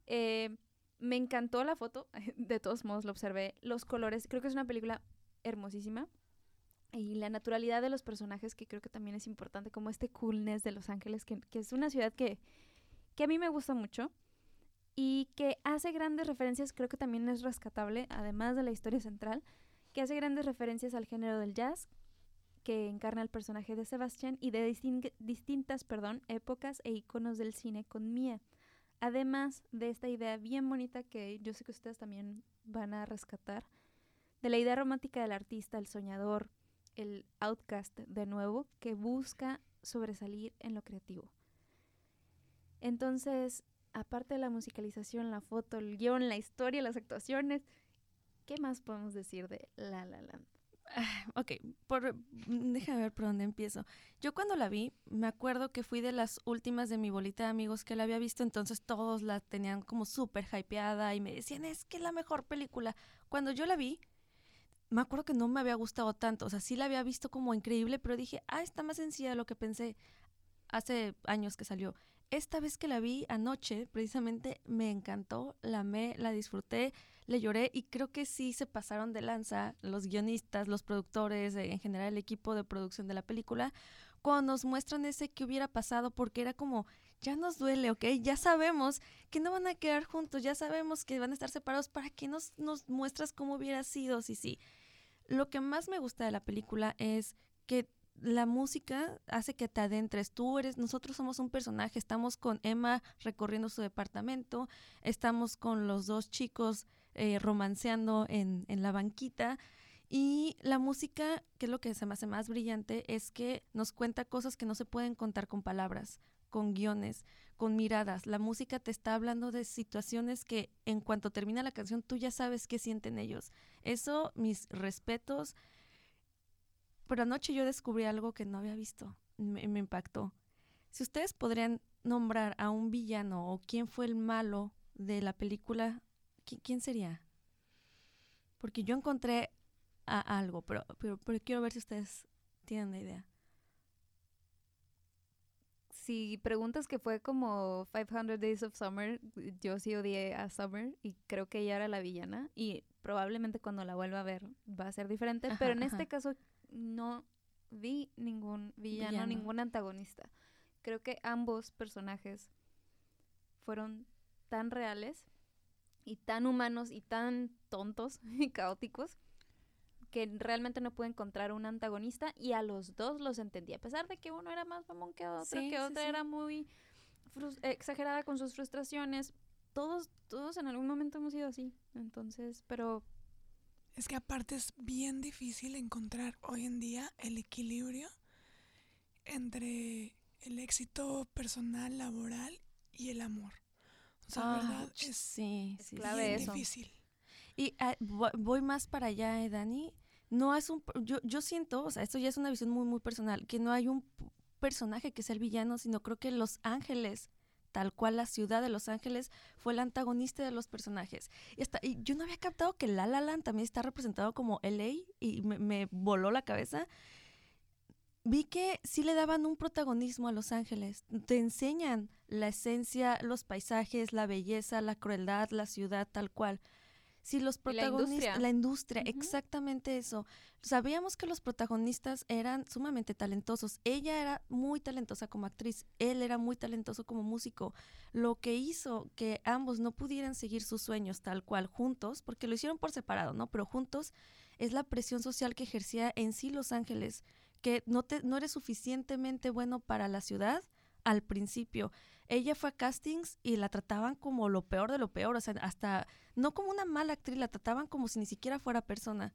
Eh, me encantó la foto, de todos modos lo observé, los colores, creo que es una película hermosísima. Y la naturalidad de los personajes, que creo que también es importante, como este coolness de Los Ángeles, que, que es una ciudad que, que a mí me gusta mucho y que hace grandes referencias, creo que también es rescatable, además de la historia central, que hace grandes referencias al género del jazz, que encarna el personaje de Sebastián y de distintas perdón, épocas e iconos del cine con Mia. Además de esta idea bien bonita que yo sé que ustedes también van a rescatar, de la idea romántica del artista, el soñador, el outcast de nuevo, que busca sobresalir en lo creativo. Entonces, aparte de la musicalización, la foto, el guion, la historia, las actuaciones, ¿qué más podemos decir de La La Land? Ah, ok, por, déjame ver por dónde empiezo. Yo cuando la vi, me acuerdo que fui de las últimas de mi bolita de amigos que la había visto, entonces todos la tenían como súper hypeada y me decían, es que es la mejor película. Cuando yo la vi, me acuerdo que no me había gustado tanto, o sea, sí la había visto como increíble, pero dije, ah, está más sencilla de lo que pensé hace años que salió esta vez que la vi anoche, precisamente me encantó, la amé, la disfruté, le lloré y creo que sí se pasaron de lanza los guionistas, los productores, eh, en general el equipo de producción de la película, cuando nos muestran ese que hubiera pasado, porque era como, ya nos duele, ¿ok? Ya sabemos que no van a quedar juntos, ya sabemos que van a estar separados, ¿para qué nos, nos muestras cómo hubiera sido? Sí, sí. Lo que más me gusta de la película es que la música hace que te adentres. Tú eres, nosotros somos un personaje. Estamos con Emma recorriendo su departamento, estamos con los dos chicos eh, romanceando en, en la banquita. Y la música, que es lo que se me hace más brillante, es que nos cuenta cosas que no se pueden contar con palabras, con guiones, con miradas. La música te está hablando de situaciones que en cuanto termina la canción tú ya sabes qué sienten ellos. Eso, mis respetos. Pero anoche yo descubrí algo que no había visto. Me, me impactó. Si ustedes podrían nombrar a un villano o quién fue el malo de la película, ¿quién, sería? Porque yo encontré a algo, pero, pero, pero quiero ver si ustedes tienen una idea si preguntas que fue como 500 Days of Summer, yo sí odié a Summer y creo que ella era la villana y probablemente cuando la vuelva a ver va a ser diferente, pero en este caso no vi ningún villano, ningún antagonista. Creo que ambos personajes fueron tan reales y tan humanos y tan tontos y caóticos que realmente no pude encontrar un antagonista y a los dos los entendí, a pesar de que uno era más mamón que otro, que otra era muy exagerada con sus frustraciones. Todos, todos en algún momento hemos sido así. Entonces, pero es que aparte es bien difícil encontrar hoy en día el equilibrio entre el éxito personal, laboral y el amor. O sea, Ah, ¿verdad? Es, sí, es sí, clave bien eso. difícil. Y ah, vo- voy más para allá, eh, Dani. No es un. Yo, yo siento, o sea, esto ya es una visión muy, muy personal, que no hay un personaje que sea el villano, sino creo que Los Ángeles, tal cual la ciudad de Los Ángeles, fue el antagonista de los personajes. Y, hasta, y yo no había captado que La La Land también está representado como LA y me, me voló la cabeza. Vi que sí le daban un protagonismo a Los Ángeles. Te enseñan la esencia, los paisajes, la belleza, la crueldad, la ciudad, tal cual. Sí, los Y la protagonistas, industria. la industria, exactamente eso. Sabíamos que los protagonistas eran sumamente talentosos. Ella era muy talentosa como actriz, él era muy talentoso como músico. Lo que hizo que ambos no pudieran seguir sus sueños tal cual juntos, porque lo hicieron por separado, ¿no? Pero juntos es la presión social que ejercía en sí Los Ángeles, que no te no eres suficientemente bueno para la ciudad al principio. Ella fue a castings y la trataban como lo peor de lo peor, o sea, hasta no como una mala actriz, la trataban como si ni siquiera fuera persona.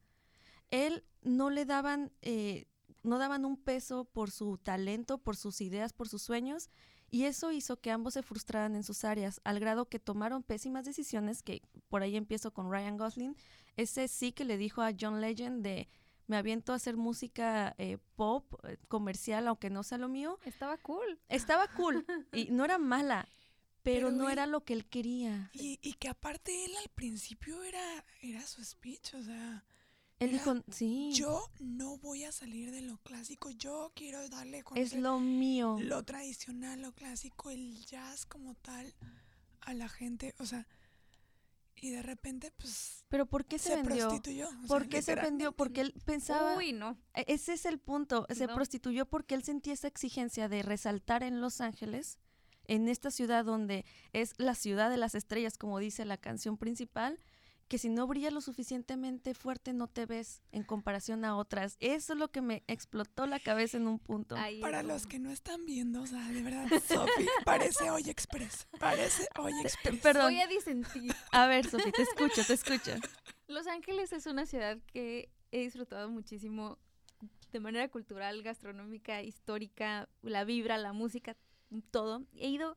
Él no le daban, eh, no daban un peso por su talento, por sus ideas, por sus sueños, y eso hizo que ambos se frustraran en sus áreas, al grado que tomaron pésimas decisiones, que por ahí empiezo con Ryan Gosling, ese sí que le dijo a John Legend de me aviento a hacer música eh, pop, eh, comercial, aunque no sea lo mío. Estaba cool. Estaba cool y no era mala, pero, Pero no él- era lo que él quería. Y, y que aparte él al principio era, era su speech, o sea, Él era, dijo, sí, yo no voy a salir de lo clásico, yo quiero darle con es lo mío. lo tradicional, lo clásico, el jazz como tal a la gente, o sea, y de repente pues Pero ¿por qué se, se, vendió? prostituyó. o ¿Por sea, qué se vendió? Porque él pensaba, Uy, no. e- ese es el punto, se No. prostituyó porque él sentía esa exigencia de resaltar en Los Ángeles, en esta ciudad donde es la ciudad de las estrellas, como dice la canción principal, que si no brillas lo suficientemente fuerte no te ves en comparación a otras. Eso es lo que me explotó la cabeza en un punto. Ahí Para es los que no están viendo, o sea, de verdad, Sofi, parece Hoy Express, parece Hoy Express. Perdón, Voy a disentir. a ver, Sofía, te escucho, te escucho. Los Ángeles es una ciudad que he disfrutado muchísimo de manera cultural, gastronómica, histórica, la vibra, la música, todo. He ido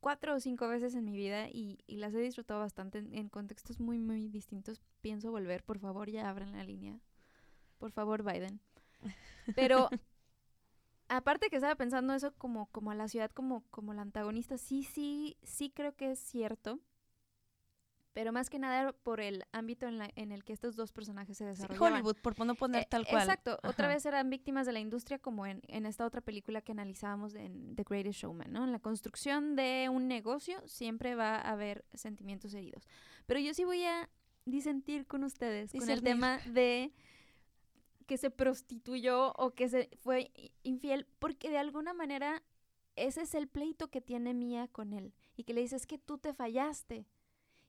cuatro o cinco veces en mi vida y, y las he disfrutado bastante en, en contextos muy, muy distintos. Pienso volver, por favor, ya abran la línea. Por favor, Biden. Pero aparte que estaba pensando eso como, como a la ciudad, como, como la antagonista, sí, sí, sí creo que es cierto. Pero más que nada por el ámbito en, la- en el que estos dos personajes se desarrollaban. Hollywood, por no poner Eh, tal cual. Exacto, otra vez eran víctimas de la industria como en, en esta otra película que analizábamos de- en The Greatest Showman, ¿no? En la construcción de un negocio siempre va a haber sentimientos heridos. Pero yo sí voy a disentir con ustedes con el tema de que se prostituyó o que se fue infiel, porque de alguna manera ese es el pleito que tiene Mía con él y que le dice es que tú te fallaste.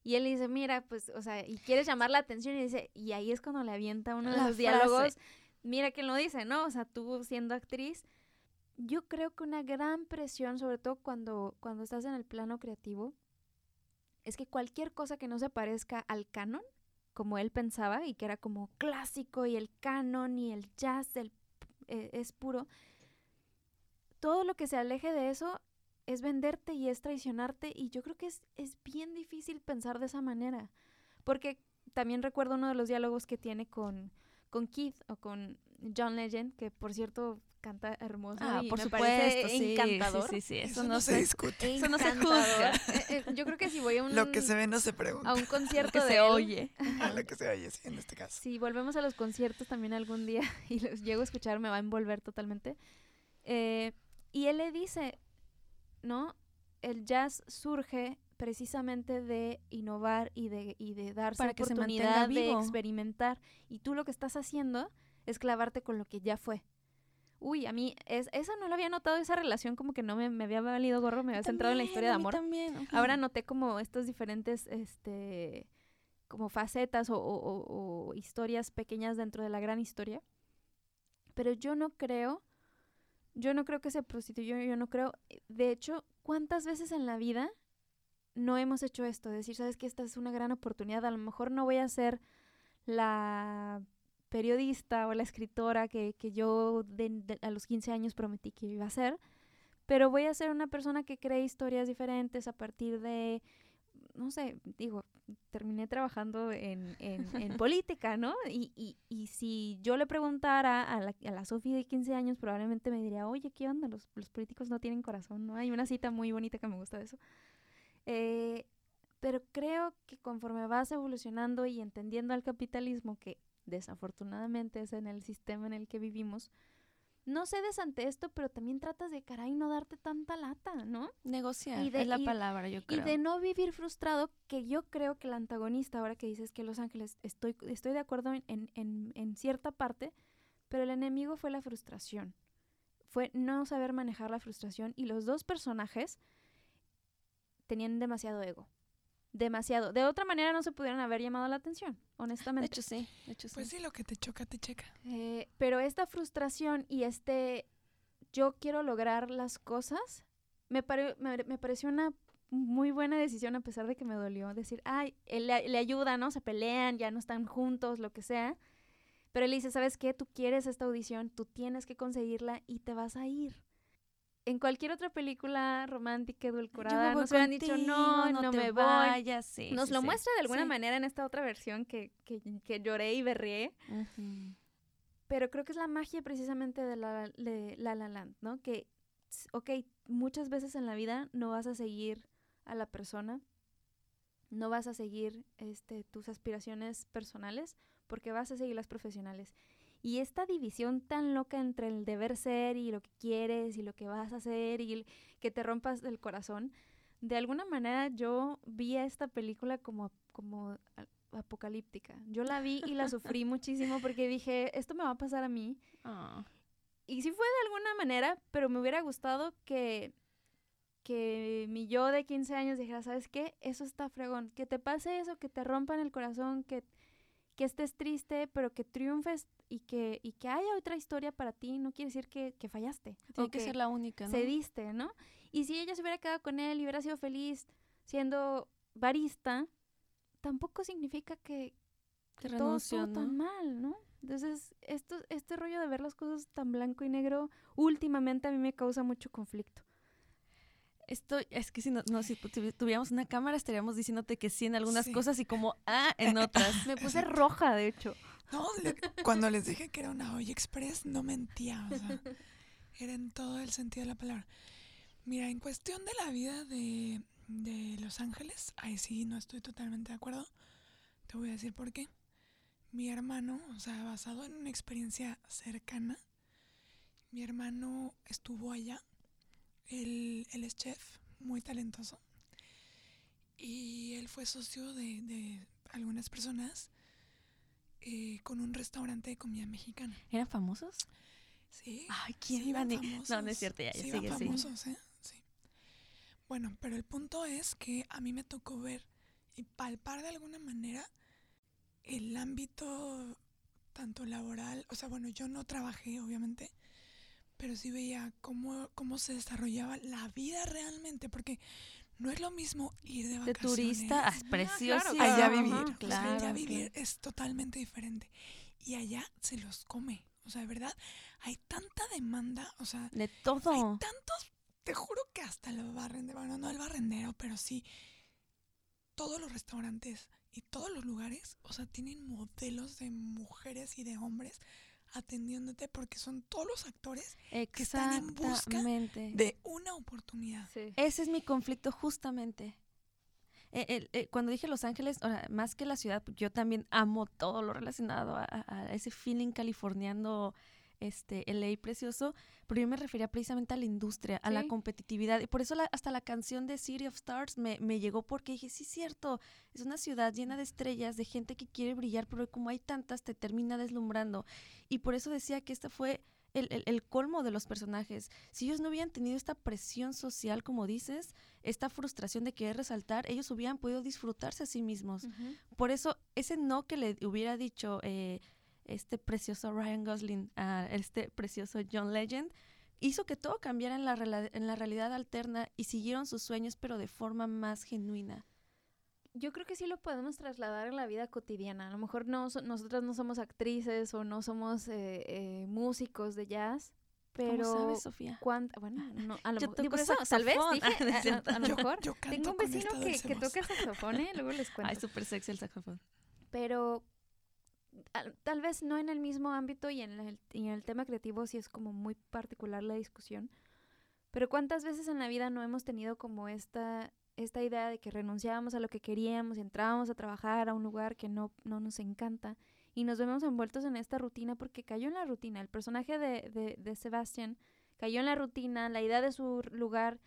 Y él le dice, mira, pues, o sea, y quieres llamar la atención y dice, y ahí es cuando le avienta uno de La los frase. diálogos. Mira quién lo dice, ¿no? O sea, tú siendo actriz. Yo creo que una gran presión, sobre todo cuando, cuando estás en el plano creativo, es que cualquier cosa que no se parezca al canon, como él pensaba, y que era como clásico y el canon y el jazz el, eh, es puro, todo lo que se aleje de eso es venderte y es traicionarte y yo creo que es, es bien difícil pensar de esa manera. Porque también recuerdo uno de los diálogos que tiene con, con Keith o con John Legend, que por cierto canta hermoso Ah, y por me supuesto, parece sí, encantador. Sí, sí, sí, eso, Eso no se se discute. Eso no se juzga. Eh, eh, yo creo que si voy a un, Lo que se ve no se pregunta. a un concierto que de se él, oye. A lo que se oye, sí, en este caso. si volvemos a los conciertos también algún día y los llego a escuchar, me va a envolver totalmente. Eh, y él le dice, ¿no? El jazz surge precisamente de innovar y de, y de darse Para que se mantenga oportunidad de vivo. experimentar. Y tú lo que estás haciendo es clavarte con lo que ya fue. Uy, a mí, es, eso no lo había notado, esa relación como que no me, me había valido gorro, me había centrado en la historia de amor. también. Ahora noté como estas diferentes, este, como facetas o, o- o- o historias pequeñas dentro de la gran historia. Pero yo no creo, yo no creo que se prostituyó, yo no creo. De hecho, ¿cuántas veces en la vida no hemos hecho esto? Decir, sabes que esta es una gran oportunidad, a lo mejor no voy a ser la periodista o la escritora que, yo a los 15 años prometí que iba a ser, pero voy a ser una persona que cree historias diferentes a partir de, no sé, digo, terminé trabajando en, en, política, ¿no? Y, y, y, si yo le preguntara a la, a la Sofía de 15 años, probablemente me diría, oye, ¿qué onda? Los, los políticos no tienen corazón, ¿no? Hay una cita muy bonita que me gusta de eso. Eh, pero creo que conforme vas evolucionando y entendiendo al capitalismo, que desafortunadamente es en el sistema en el que vivimos, no cedes ante esto, pero también tratas de caray no darte tanta lata, ¿no? Negociar es la palabra, yo creo. Y de no vivir frustrado, que yo creo que el antagonista, ahora que dices que Los Ángeles, estoy, estoy de acuerdo en, en, en cierta parte, pero el enemigo fue la frustración. Fue no saber manejar la frustración y los dos personajes tenían demasiado ego demasiado. De otra manera no se pudieran haber llamado la atención, honestamente. De hecho, sí. De hecho, pues sí. lo que te choca, te checa. Eh, pero esta frustración y este yo quiero lograr las cosas, me, me, pareció una muy buena decisión a pesar de que me dolió. Decir, ay, él le, le, ayuda, ¿no? Se pelean, ya no están juntos, lo que sea. Pero él dice, ¿sabes qué? Tú quieres esta audición, tú tienes que conseguirla y te vas a ir en cualquier otra película romántica, edulcorada, nos hubieran dicho, no, no, me voy. nos lo muestra de alguna manera en esta otra versión que, que, lloré y berrié. Pero creo que es la magia precisamente de la, de la La Land, ¿no? Que, ok, muchas veces en la vida no vas a seguir a la persona, no vas a seguir este, tus aspiraciones personales, porque vas a seguir las profesionales. Y esta división tan loca entre el deber ser y lo que quieres y lo que vas a hacer y que te rompas el corazón, de alguna manera yo vi a esta película como, como apocalíptica. Yo la vi y la sufrí muchísimo porque dije, esto me va a pasar a mí. Ah. Y sí fue de alguna manera, pero me hubiera gustado que, que mi yo de 15 años dijera, ¿sabes qué? Eso está fregón. Que te pase eso, que te rompan el corazón, que, que estés triste, pero que triunfes y que, y que haya otra historia para ti no quiere decir que, que fallaste. Tiene que, ser la única, ¿no? Cediste, ¿no? Y si ella se hubiera quedado con él y hubiera sido feliz siendo barista, tampoco significa que, que todo estuvo tan mal, ¿no? Entonces, esto, este rollo de ver las cosas tan blanco y negro, últimamente a mí me causa mucho conflicto. Esto, es que si no, no, si tuviéramos una cámara estaríamos diciéndote que sí en algunas cosas y como ah en otras. me puse roja, de hecho. No, cuando les dije que era una olla express, no mentía. O sea, era en todo el sentido de la palabra. Mira, en cuestión de la vida de, de Los Ángeles, ahí sí no estoy totalmente de acuerdo. Te voy a decir por qué. Mi hermano, o sea, basado en una experiencia cercana, mi hermano estuvo allá. Él, él es chef, muy talentoso. Y él fue socio de, de algunas personas eh, con un restaurante de comida mexicana. ¿Eran famosos? Sí. Ay, ¿quién iban famosos. No, no es cierto, ya, sí, famosos, ¿eh? Sí. Bueno, pero el punto es que a mí me tocó ver y palpar de alguna manera el ámbito tanto laboral, o sea, bueno, yo no trabajé, obviamente, pero sí veía cómo, cómo se desarrollaba la vida realmente, porque no es lo mismo ir de vacaciones. De turista, es precioso. allá vivir. Claro, allá vivir es totalmente diferente. Y allá se los come. O sea, de verdad, hay tanta demanda, o sea, de todo. Hay tantos, te juro que hasta el barrendero, bueno, no el barrendero, pero sí todos los restaurantes y todos los lugares, o sea, tienen modelos de mujeres y de hombres atendiéndote porque son todos los actores que están en busca de una oportunidad. Ese es mi conflicto justamente. Eh, eh, cuando dije Los Ángeles, más que la ciudad, yo también amo todo lo relacionado a, a ese feeling californiano este, ley precioso, pero yo me refería precisamente a la industria, a la competitividad. Y por eso hasta la canción de City of Stars me, me llegó porque dije, sí, cierto, es una ciudad llena de estrellas, de gente que quiere brillar, pero como hay tantas, te termina deslumbrando. Y por eso decía que esta fue el, el, colmo de los personajes. Si ellos no hubieran tenido esta presión social, como dices, esta frustración de querer resaltar, ellos hubieran podido disfrutarse a sí mismos. Por eso, ese no que le hubiera dicho eh, este precioso Ryan Gosling a este precioso John Legend, hizo que todo cambiara en la, en la realidad alterna y siguieron sus sueños, pero de forma más genuina. yo creo que sí lo podemos trasladar a la vida cotidiana. A lo mejor no, nosotras no somos actrices o no somos eh, eh, músicos de jazz, pero ¿Cómo sabes, Sofía? Bueno, no, a lo mejor tal vez dije, a, lo mejor tengo un vecino que, que, toca saxofón, ¿eh? luego les cuento. Ay, súper sexy el saxofón. Pero tal vez no en el mismo ámbito y en el, en el tema creativo sí es como muy particular la discusión. Pero cuántas veces en la vida no hemos tenido como esta esta idea de que renunciábamos a lo que queríamos entrábamos a trabajar a un lugar que no, no nos encanta y nos vemos envueltos en esta rutina porque cayó en la rutina. El personaje de, de, Sebastian cayó en la rutina, la idea de su lugar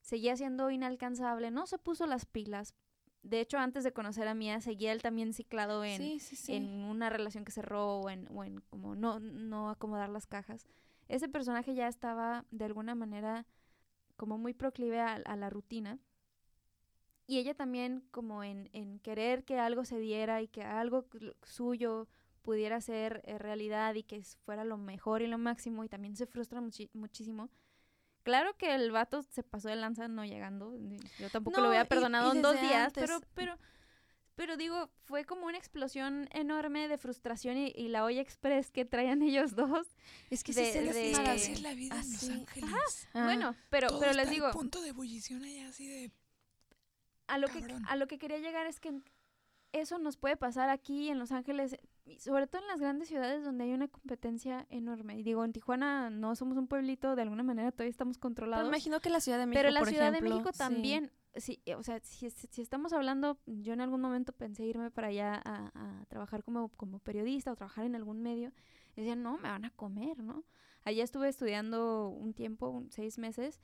seguía siendo inalcanzable, no se puso las pilas. De hecho, antes de conocer a Mía, seguía él también ciclado en, en una relación que cerró o en, o en como no, no acomodar las cajas. Ese personaje ya estaba de alguna manera como muy proclive a la rutina y ella también como en, en, querer que algo se diera y que algo suyo pudiera ser eh, realidad y que fuera lo mejor y lo máximo y también se frustra muchísimo. Claro que el vato se pasó de lanza no llegando, yo tampoco lo había perdonado en dos días, pero, pero, pero digo, fue como una explosión enorme de frustración y, la olla express que traían ellos dos. Es que se les hacer la vida en Los Ángeles. Bueno, pero, pero les digo... punto de ebullición allá así de a lo, que, a lo que quería llegar es que eso nos puede pasar aquí en Los Ángeles, sobre todo en las grandes ciudades donde hay una competencia enorme. Y digo, en Tijuana no somos un pueblito, de alguna manera todavía estamos controlados. Pero imagino que la Ciudad de México, Pero la Ciudad de México también, sí. o sea, si, si, estamos hablando, yo en algún momento pensé irme para allá a, a, trabajar como, como periodista o trabajar en algún medio. decía, no, me van a comer, ¿no? Allá estuve estudiando un tiempo, seis meses,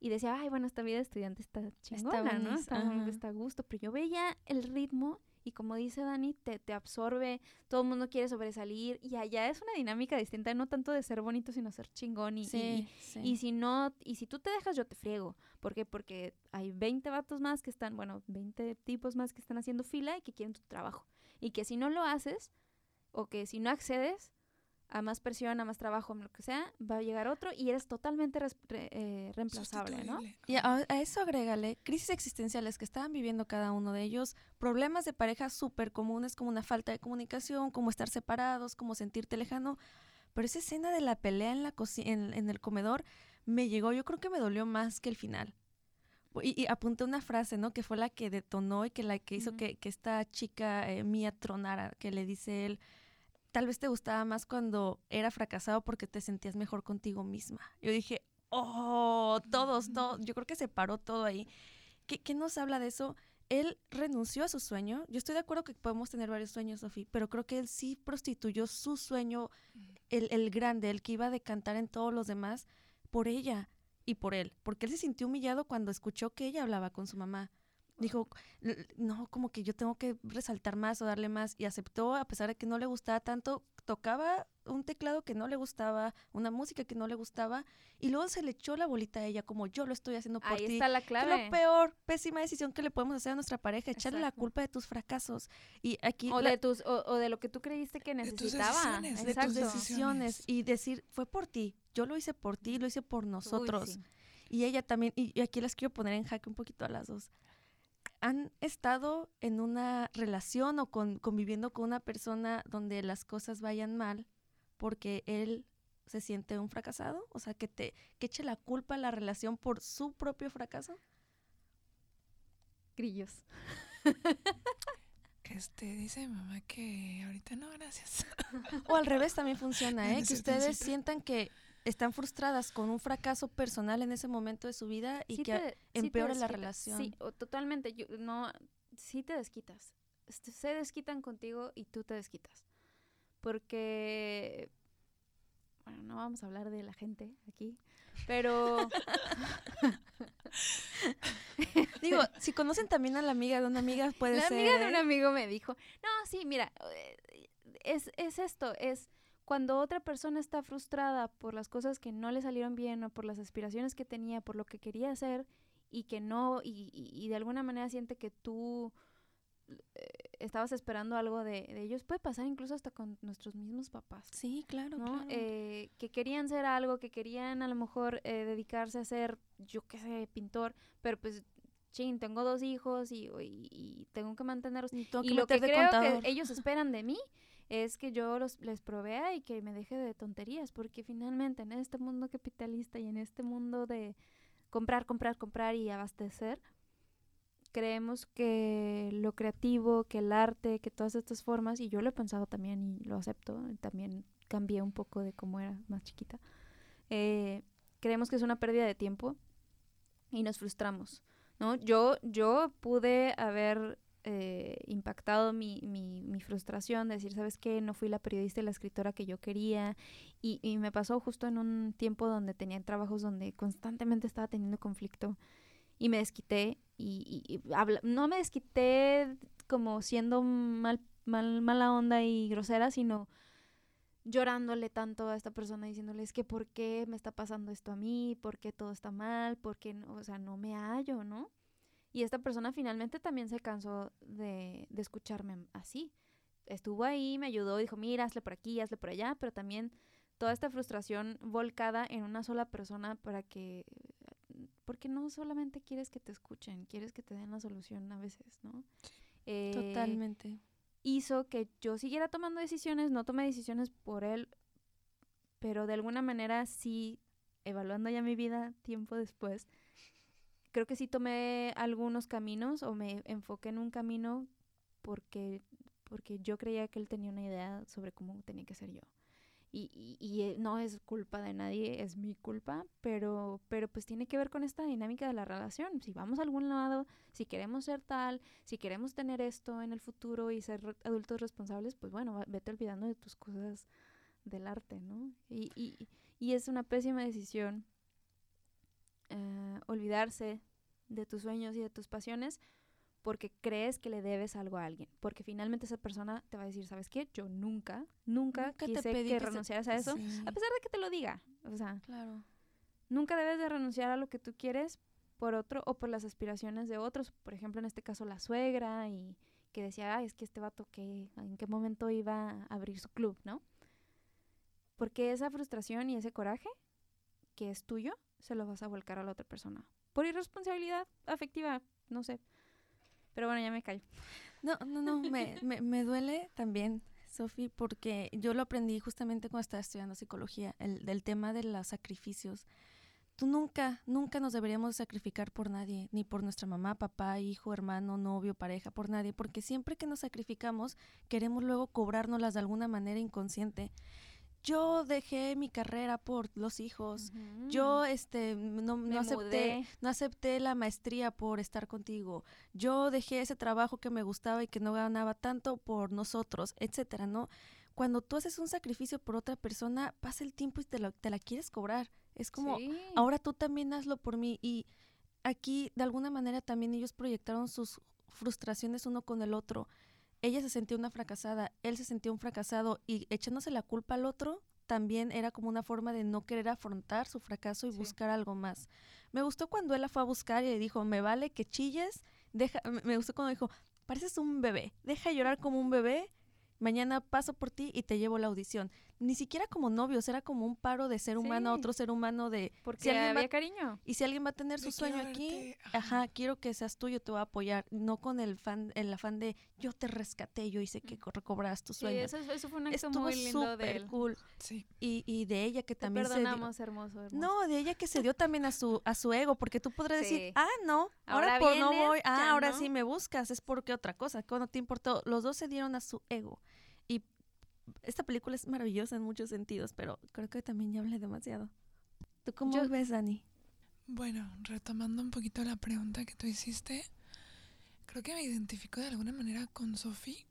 y decía, ay, bueno, esta vida de estudiante está chingona, ¿no? Está, está, a gusto. Pero yo veía el ritmo y como dice Dani, te, te absorbe, todo el mundo quiere sobresalir y allá es una dinámica distinta, no tanto de ser bonito, sino ser chingón y, y, y, si no, y si tú te dejas, yo te friego. ¿Por qué? Porque hay 20 vatos más que están, bueno, 20 tipos más que están haciendo fila y que quieren tu trabajo. Y que si no lo haces, o que si no accedes, a más presión, a más trabajo, lo que sea, va a llegar otro y eres totalmente eh, reemplazable, ¿no? Y a, eso agrégale crisis existenciales que estaban viviendo cada uno de ellos, problemas de pareja súper comunes como una falta de comunicación, como estar separados, como sentirte lejano. Pero esa escena de la pelea en, la en, el comedor me llegó, yo creo que me dolió más que el final. Y, apunté una frase, ¿no? Que fue la que detonó y que la que hizo que, que, esta chica eh, mía tronara, que le dice él, tal vez te gustaba más cuando era fracasado porque te sentías mejor contigo misma. Yo dije, oh, todos, todos, yo creo que se paró todo ahí. ¿Qué, ¿Qué, nos habla de eso? Él renunció a su sueño. Yo estoy de acuerdo que podemos tener varios sueños, Sofía, pero creo que él sí prostituyó su sueño, el, el grande, el que iba a decantar en todos los demás, por ella y por él, porque él se sintió humillado cuando escuchó que ella hablaba con su mamá. Dijo, no, como que yo tengo que resaltar más o darle más. Y aceptó, a pesar de que no le gustaba tanto, tocaba un teclado que no le gustaba, una música que no le gustaba, y luego se le echó la bolita a ella, como yo lo estoy haciendo por ti. Ahí está la clave. lo peor, pésima decisión que le podemos hacer a nuestra pareja, echarle la culpa de tus fracasos. Y aquí o de tus o, de lo que tú creíste que necesitaba. De tus decisiones. decisiones. Y decir, fue por ti, yo lo hice por ti, lo hice por nosotros. Y ella también, y aquí las quiero poner en jaque un poquito a las dos han estado en una relación o conviviendo con una persona donde las cosas vayan mal porque él se siente un fracasado? O sea, que te que eche la culpa a la relación por su propio fracaso. Grillos. Este, dice mamá que ahorita no, gracias. o al revés también funciona, ¿eh? Que ustedes sientan que están frustradas con un fracaso personal en ese momento de su vida y que empeora la relación. Sí, totalmente. Yo, no, sí te desquitas. Este, se desquitan contigo y tú te desquitas. Porque, bueno, no vamos a hablar de la gente aquí, pero... Digo, si conocen también a la amiga de una amiga, puede ser... La amiga de un amigo me dijo, no, sí, mira, eh, es, es esto, es cuando otra persona está frustrada por las cosas que no le salieron bien o por las aspiraciones que tenía, por lo que quería hacer y que no, y, de alguna manera siente que tú eh, estabas esperando algo de, ellos, puede pasar incluso hasta con nuestros mismos papás. Sí, claro. ¿no? Eh, que querían ser algo, que querían a lo mejor eh, dedicarse a ser, yo qué sé, pintor, pero pues ching, tengo dos hijos y, y, tengo que mantenerlos. Y, lo que creo que ellos esperan de mí es que yo los, les provea y que me deje de tonterías, porque finalmente en este mundo capitalista y en este mundo de comprar, comprar, comprar y abastecer, creemos que lo creativo, que el arte, que todas estas formas, y yo lo he pensado también y lo acepto, también cambié un poco de cómo era más chiquita, eh, creemos que es una pérdida de tiempo y nos frustramos, ¿no? Yo, yo pude haber eh, impactado mi, mi, mi, frustración, de decir, ¿sabes qué? No fui la periodista y la escritora que yo quería. Y, y me pasó justo en un tiempo donde tenía trabajos donde constantemente estaba teniendo conflicto y me desquité. Y, y, no me desquité como siendo mal, mal, mala onda y grosera, sino llorándole tanto a esta persona diciéndole es que por qué me está pasando esto a mí, por qué todo está mal, por qué, no, o sea, no me hallo, ¿no? Y esta persona finalmente también se cansó de, de escucharme así. Estuvo ahí, me ayudó, dijo, mira, hazle por aquí, hazle por allá, pero también toda esta frustración volcada en una sola persona para que, porque no solamente quieres que te escuchen, quieres que te den la solución a veces, ¿no? Eh, Totalmente. Hizo que yo siguiera tomando decisiones, no tomé decisiones por él, pero de alguna manera sí, evaluando ya mi vida tiempo después, creo que sí tomé algunos caminos o me enfoqué en un camino porque, porque yo creía que él tenía una idea sobre cómo tenía que ser yo. Y, y, y, eh, no es culpa de nadie, es mi culpa, pero, pero pues tiene que ver con esta dinámica de la relación. Si vamos a algún lado, si queremos ser tal, si queremos tener esto en el futuro y ser adultos responsables, pues bueno, vete olvidando de tus cosas del arte, ¿no? Y, y, y es una pésima decisión eh, olvidarse de tus sueños y de tus pasiones porque crees que le debes algo a alguien. Porque finalmente esa persona te va a decir, ¿sabes qué? Yo nunca, nunca, quise te que, renunciaras a eso, a pesar de que te lo diga. O sea, claro. nunca debes de renunciar a lo que tú quieres por otro o por las aspiraciones de otros. Por ejemplo, en este caso la suegra y que decía, Ay, es que este vato que en qué momento iba a abrir su club, ¿no? Porque esa frustración y ese coraje que es tuyo se lo vas a volcar a la otra persona. Por irresponsabilidad afectiva, no sé. Pero bueno, ya me callo. No, no, no, me, me, me duele también, Sofi, porque yo lo aprendí justamente cuando estaba estudiando psicología, el, del tema de los sacrificios. Tú nunca, nunca nos deberíamos sacrificar por nadie, ni por nuestra mamá, papá, hijo, hermano, novio, pareja, por nadie, porque siempre que nos sacrificamos queremos luego cobrárnoslas de alguna manera inconsciente yo dejé mi carrera por los hijos, yo este no, no acepté, no acepté la maestría por estar contigo, yo dejé ese trabajo que me gustaba y que no ganaba tanto por nosotros, etcétera, ¿no? Cuando tú haces un sacrificio por otra persona, pasa el tiempo y te, lo, te la quieres cobrar. Es como, ahora tú también hazlo por mí. Y aquí, de alguna manera, también ellos proyectaron sus frustraciones uno con el otro ella se sentía una fracasada, él se sentía un fracasado y echándose la culpa al otro también era como una forma de no querer afrontar su fracaso y buscar algo más. Me gustó cuando él la fue a buscar y le dijo, me vale que chilles, deja, me gustó cuando dijo, pareces un bebé, deja llorar como un bebé mañana paso por ti y te llevo la audición. Ni siquiera como novios, era como un paro de ser humano a otro ser humano de... Porque si había cariño. Y si alguien va a tener su sueño aquí, ajá. quiero que seas tuyo, te voy a apoyar. No con el fan, el afán de yo te rescaté, yo hice que recobras tu sueño. Sí, eso, fue un acto muy lindo de él. cool. Sí. Y, y de ella que también perdonamos, hermoso, hermoso, No, de ella que se dio también a su, a su ego, porque tú podrás decir, ah, no, ahora, por no voy, ah, ahora sí me buscas, es porque otra cosa, cuando te importó. Los dos se dieron a su ego esta película es maravillosa en muchos sentidos, pero creo que también ya hablé demasiado. ¿Tú cómo ves, Dani? Bueno, retomando un poquito la pregunta que tú hiciste, creo que me identifico de alguna manera con Sophie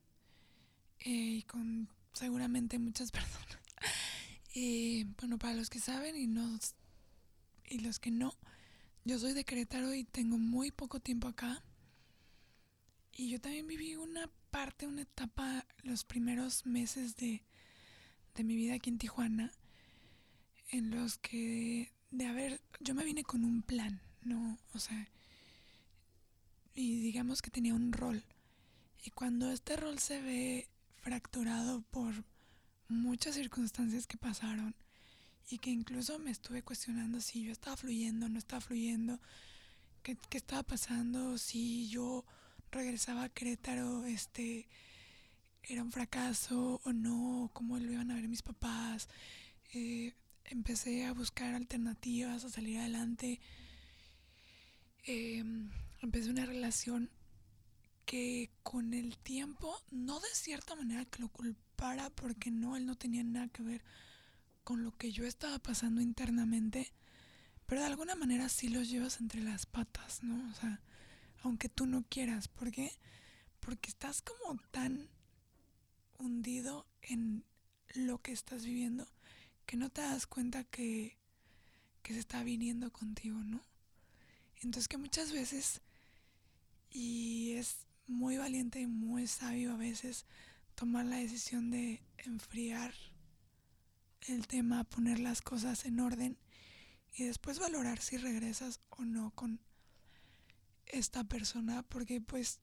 eh, y con seguramente muchas personas. y bueno, para los que saben y, no, y los que no, yo soy de Querétaro y tengo muy poco tiempo acá. Y yo también viví una parte, una etapa, los primeros meses de, de mi vida aquí en Tijuana, en los que, de haber, yo me vine con un plan, ¿no? O sea, y digamos que tenía un rol. Y cuando este rol se ve fracturado por muchas circunstancias que pasaron y que incluso me estuve cuestionando si yo estaba fluyendo, no estaba fluyendo, qué, qué estaba pasando, si yo regresaba a Querétaro, este, era un fracaso o no, cómo lo iban a ver mis papás. Eh, empecé a buscar alternativas, a salir adelante. Em, empecé una relación que con el tiempo, no de cierta manera que lo culpara, porque no, él no tenía nada que ver con lo que yo estaba pasando internamente, pero de alguna manera sí los llevas entre las patas, ¿no? O sea, aunque tú no quieras, ¿por qué? Porque estás como tan hundido en lo que estás viviendo que no te das cuenta que, que se está viniendo contigo, ¿no? Entonces que muchas veces, y es muy valiente y muy sabio a veces, tomar la decisión de enfriar el tema, poner las cosas en orden y después valorar si regresas o no con esta persona, porque pues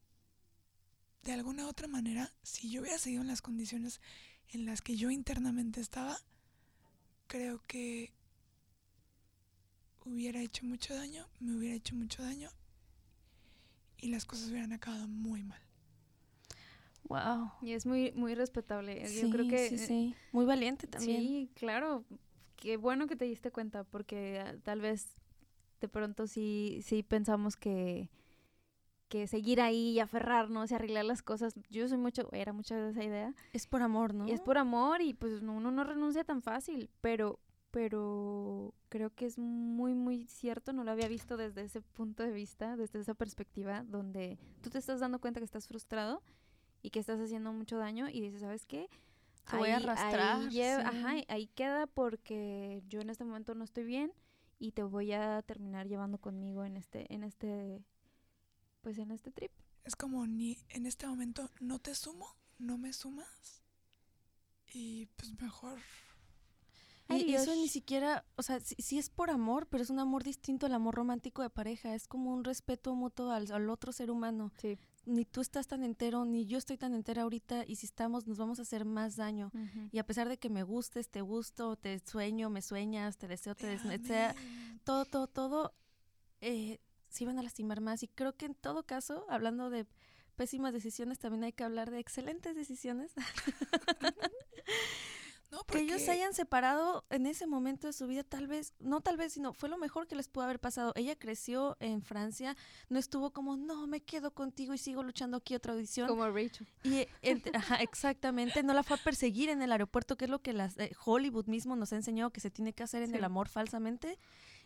de alguna otra manera, si yo hubiera seguido en las condiciones en las que yo internamente estaba, creo que hubiera hecho mucho daño, me hubiera hecho mucho daño y las cosas hubieran acabado muy mal. Wow. Y es muy muy respetable. Sí, Yo creo que sí, sí, muy valiente también. Sí, claro. Qué bueno que te diste cuenta porque ah, tal vez de pronto sí sí pensamos que que seguir ahí y aferrarnos y arreglar las cosas. Yo soy mucho, era mucha de esa idea. Es por amor, ¿no? Y es por amor y pues uno no renuncia tan fácil, pero pero creo que es muy muy cierto, no lo había visto desde ese punto de vista, desde esa perspectiva donde tú te estás dando cuenta que estás frustrado y que estás haciendo mucho daño y dices, ¿sabes qué? Te voy a arrastrar. Ahí, ajá, ahí queda porque yo en este momento no estoy bien y te voy a terminar llevando conmigo en este en este pues en este trip. Es como ni en este momento no te sumo, no me sumas y pues mejor. y eso ni siquiera, o sea, sí, es por amor, pero es un amor distinto al amor romántico de pareja, es como un respeto mutuo al, al otro ser humano. Sí. Ni tú estás tan entero, ni yo estoy tan entera ahorita, y si estamos, nos vamos a hacer más daño. Y a pesar de que me gustes, te gusto, te sueño, me sueñas, te deseo, te deseo, todo, todo, todo, eh, se iban a lastimar más. Y creo que en todo caso, hablando de pésimas decisiones, también hay que hablar de excelentes decisiones. Que ellos se hayan separado en ese momento de su vida, tal vez, no tal vez, sino fue lo mejor que les pudo haber pasado. Ella creció en Francia, no estuvo como, no, me quedo contigo y sigo luchando aquí otra audición. Como Rachel. Y exactamente, no la fue a perseguir en el aeropuerto, que es lo que las, eh, Hollywood mismo nos ha enseñado que se tiene que hacer en el amor falsamente.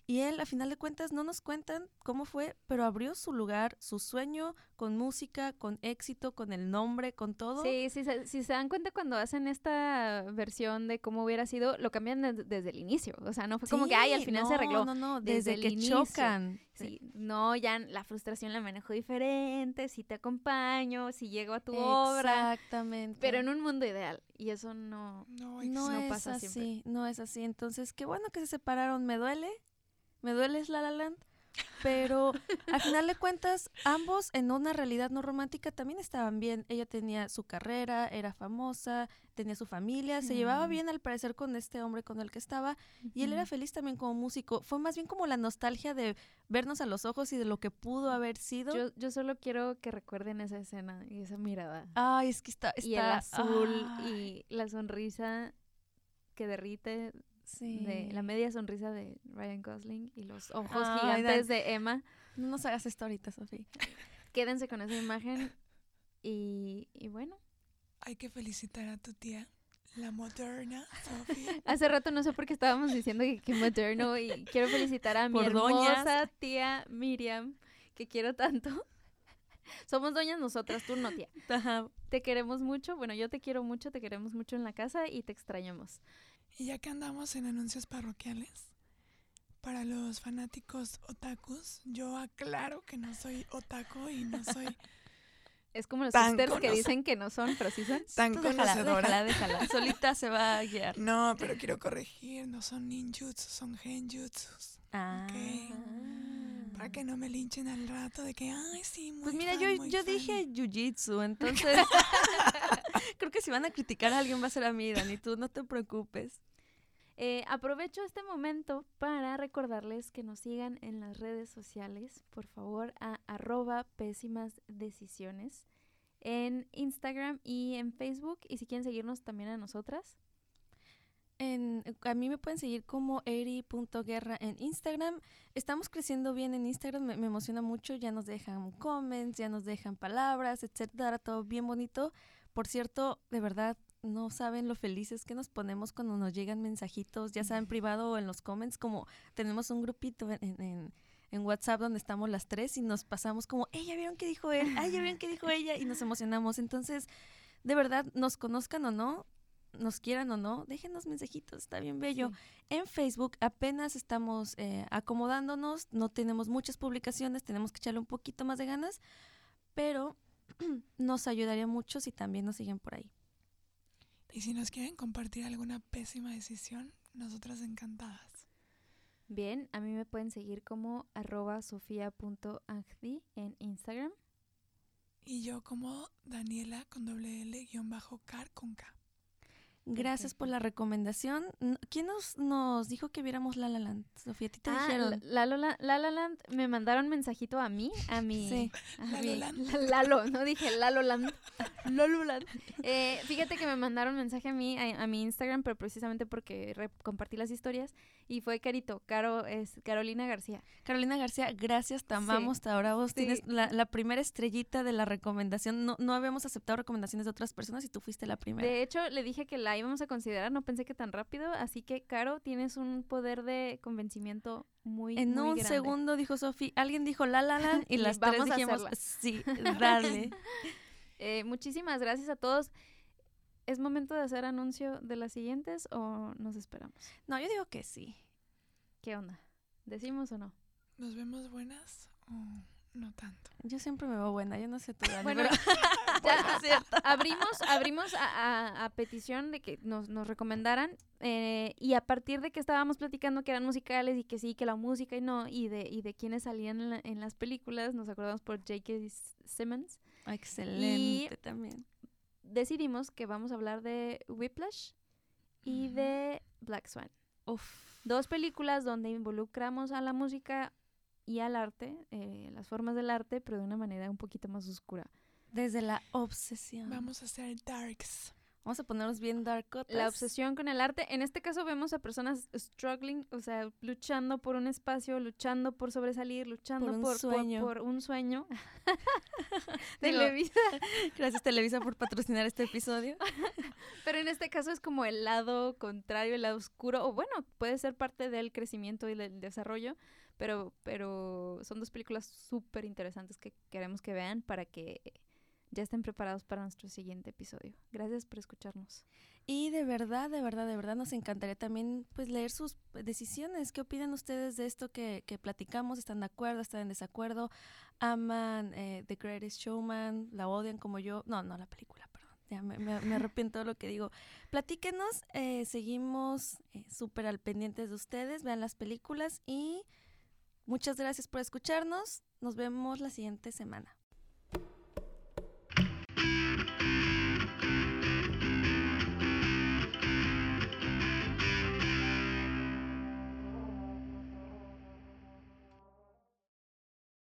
Y él, a final de cuentas, no nos cuentan cómo fue, pero abrió su lugar, su sueño, con música, con éxito, con el nombre, con todo. Sí, sí si se dan cuenta cuando hacen esta versión de cómo hubiera sido, lo cambian desde el inicio. O sea, no fue como que, ay, al final se arregló. No, no, desde, desde que chocan. Sí, no, ya la frustración la manejo diferente, si te acompaño, si llego a tu obra. Exactamente. Pero en un mundo ideal. Y eso no, no, no, no pasa así, siempre. No es así. Entonces, qué bueno que se separaron. Me duele, me duele La La Land, pero al final de cuentas, ambos en una realidad no romántica también estaban bien. Ella tenía su carrera, era famosa, tenía su familia, se llevaba bien al parecer con este hombre con el que estaba y él era feliz también como músico. Fue más bien como la nostalgia de vernos a los ojos y de lo que pudo haber sido. Yo, yo solo quiero que recuerden esa escena y esa mirada. Ay, es que está... y el azul y la sonrisa que derrite de la media sonrisa de Ryan Gosling y los ojos gigantes de Emma. No nos hagas esto ahorita, Sofía. Quédense con esa imagen y, y, bueno. Hay que felicitar a tu tía, la moderna, Sofía. Hace rato no sé por qué estábamos diciendo que, que moderno y quiero felicitar a mi hermosa tía Miriam, que quiero tanto. Somos doñas nosotras, tú no, tía. Te queremos mucho, bueno, yo te quiero mucho, te queremos mucho en la casa y te extrañamos. Y ya que andamos en anuncios parroquiales, para los fanáticos otakus, yo aclaro que no soy otaku y no soy... Es como los sisters que dicen que no son, pero sí son. Tan conocedora. Déjala, déjala. Solita se va a guiar. No, pero quiero corregir. No son ninjutsu, son genjutsus. Ah. Para que no me linchen al rato de que, ay, sí, muy Pues mira, yo, yo dije jiu-jitsu, entonces creo que si van a criticar a alguien va a ser a mí, Dani, tú no te preocupes. Eh, aprovecho este momento para recordarles que nos sigan en las redes sociales, por favor, a arroba pésimas decisiones en Instagram y en Facebook. Y si quieren seguirnos también a nosotras. En, a mí me pueden seguir como eri.guerra en Instagram. Estamos creciendo bien en Instagram, me, me, emociona mucho. Ya nos dejan comments, ya nos dejan palabras, etcétera, todo bien bonito. Por cierto, de verdad, no saben lo felices que nos ponemos cuando nos llegan mensajitos, ya sea en privado o en los comments, como tenemos un grupito en, en, en WhatsApp donde estamos las tres y nos pasamos como, ella ¿ya vieron qué dijo él? ¡Ay, ya vieron qué dijo ella! Y nos emocionamos. Entonces, de verdad, nos conozcan o no, nos quieran o no, déjenos mensajitos, está bien bello. En Facebook apenas estamos eh, acomodándonos, no tenemos muchas publicaciones, tenemos que echarle un poquito más de ganas, pero nos ayudaría mucho si también nos siguen por ahí. Y si nos quieren compartir alguna pésima decisión, nosotras encantadas. Bien, a mí me pueden seguir como arroba sofía.angdi en Instagram. Y yo como Daniela con doble L guion bajo car con K. Gracias por la recomendación. ¿Quién nos, nos dijo que viéramos La La Land? Sofía, te ah, dijeron? La, la, la, La Land me mandaron mensajito a mí, a mi... Sí. A mi, Lalo, no dije Lalo Land. Lalo Land. Eh, fíjate que me mandaron mensaje a mí, a, mi Instagram, pero precisamente porque compartí las historias. Y fue Carito, Caro, es Carolina García. Carolina García, gracias, te amamos. Ahora vos tienes la, la, primera estrellita de la recomendación. No, no habíamos aceptado recomendaciones de otras personas y tú fuiste la primera. De hecho, le dije que la íbamos a considerar, no pensé que tan rápido, así que Caro, tienes un poder de convencimiento muy En un segundo dijo Sofi, alguien dijo La La Land y las vamos tres dijimos, sí, dale. eh, muchísimas gracias a todos. ¿Es momento de hacer anuncio de las siguientes o nos esperamos? No, yo digo que sí. ¿Qué onda? ¿Decimos o no? ¿Nos vemos buenas o no tanto? Yo siempre me veo buena, yo no sé tú, Bueno, ya abrimos, abrimos a, petición de que nos, nos recomendaran eh, y a partir de que estábamos platicando que eran musicales y que sí, que la música y no, y de, y de quienes salían en, las películas, nos acordamos por J.K. Simmons. Excelente también. Decidimos que vamos a hablar de Whiplash y de Black Swan. Dos películas donde involucramos a la música y al arte, eh, las formas del arte, pero de una manera un poquito más oscura. Desde la obsesión. Vamos a hacer darks. Vamos a ponernos bien dark. La obsesión con el arte. En este caso vemos a personas struggling, o sea, luchando por un espacio, luchando por sobresalir, luchando por un sueño. Por, un sueño. Televisa. Gracias Televisa por patrocinar este episodio. Pero en este caso es como el lado contrario, el lado oscuro, o bueno, puede ser parte del crecimiento y del desarrollo, pero, pero son dos películas súper interesantes que queremos que vean para que ya estén preparados para nuestro siguiente episodio. Gracias por escucharnos. Y de verdad, de verdad, de verdad nos encantaría también pues leer sus decisiones. ¿Qué opinan ustedes de esto que, que platicamos? ¿Están de acuerdo? ¿Están en desacuerdo? ¿Aman eh, The Greatest Showman? ¿La odian como yo? No, no la película, perdón. Ya me, arrepiento de lo que digo. Platíquenos, eh, seguimos eh, súper al pendientes de ustedes, vean las películas y muchas gracias por escucharnos. Nos vemos la siguiente semana.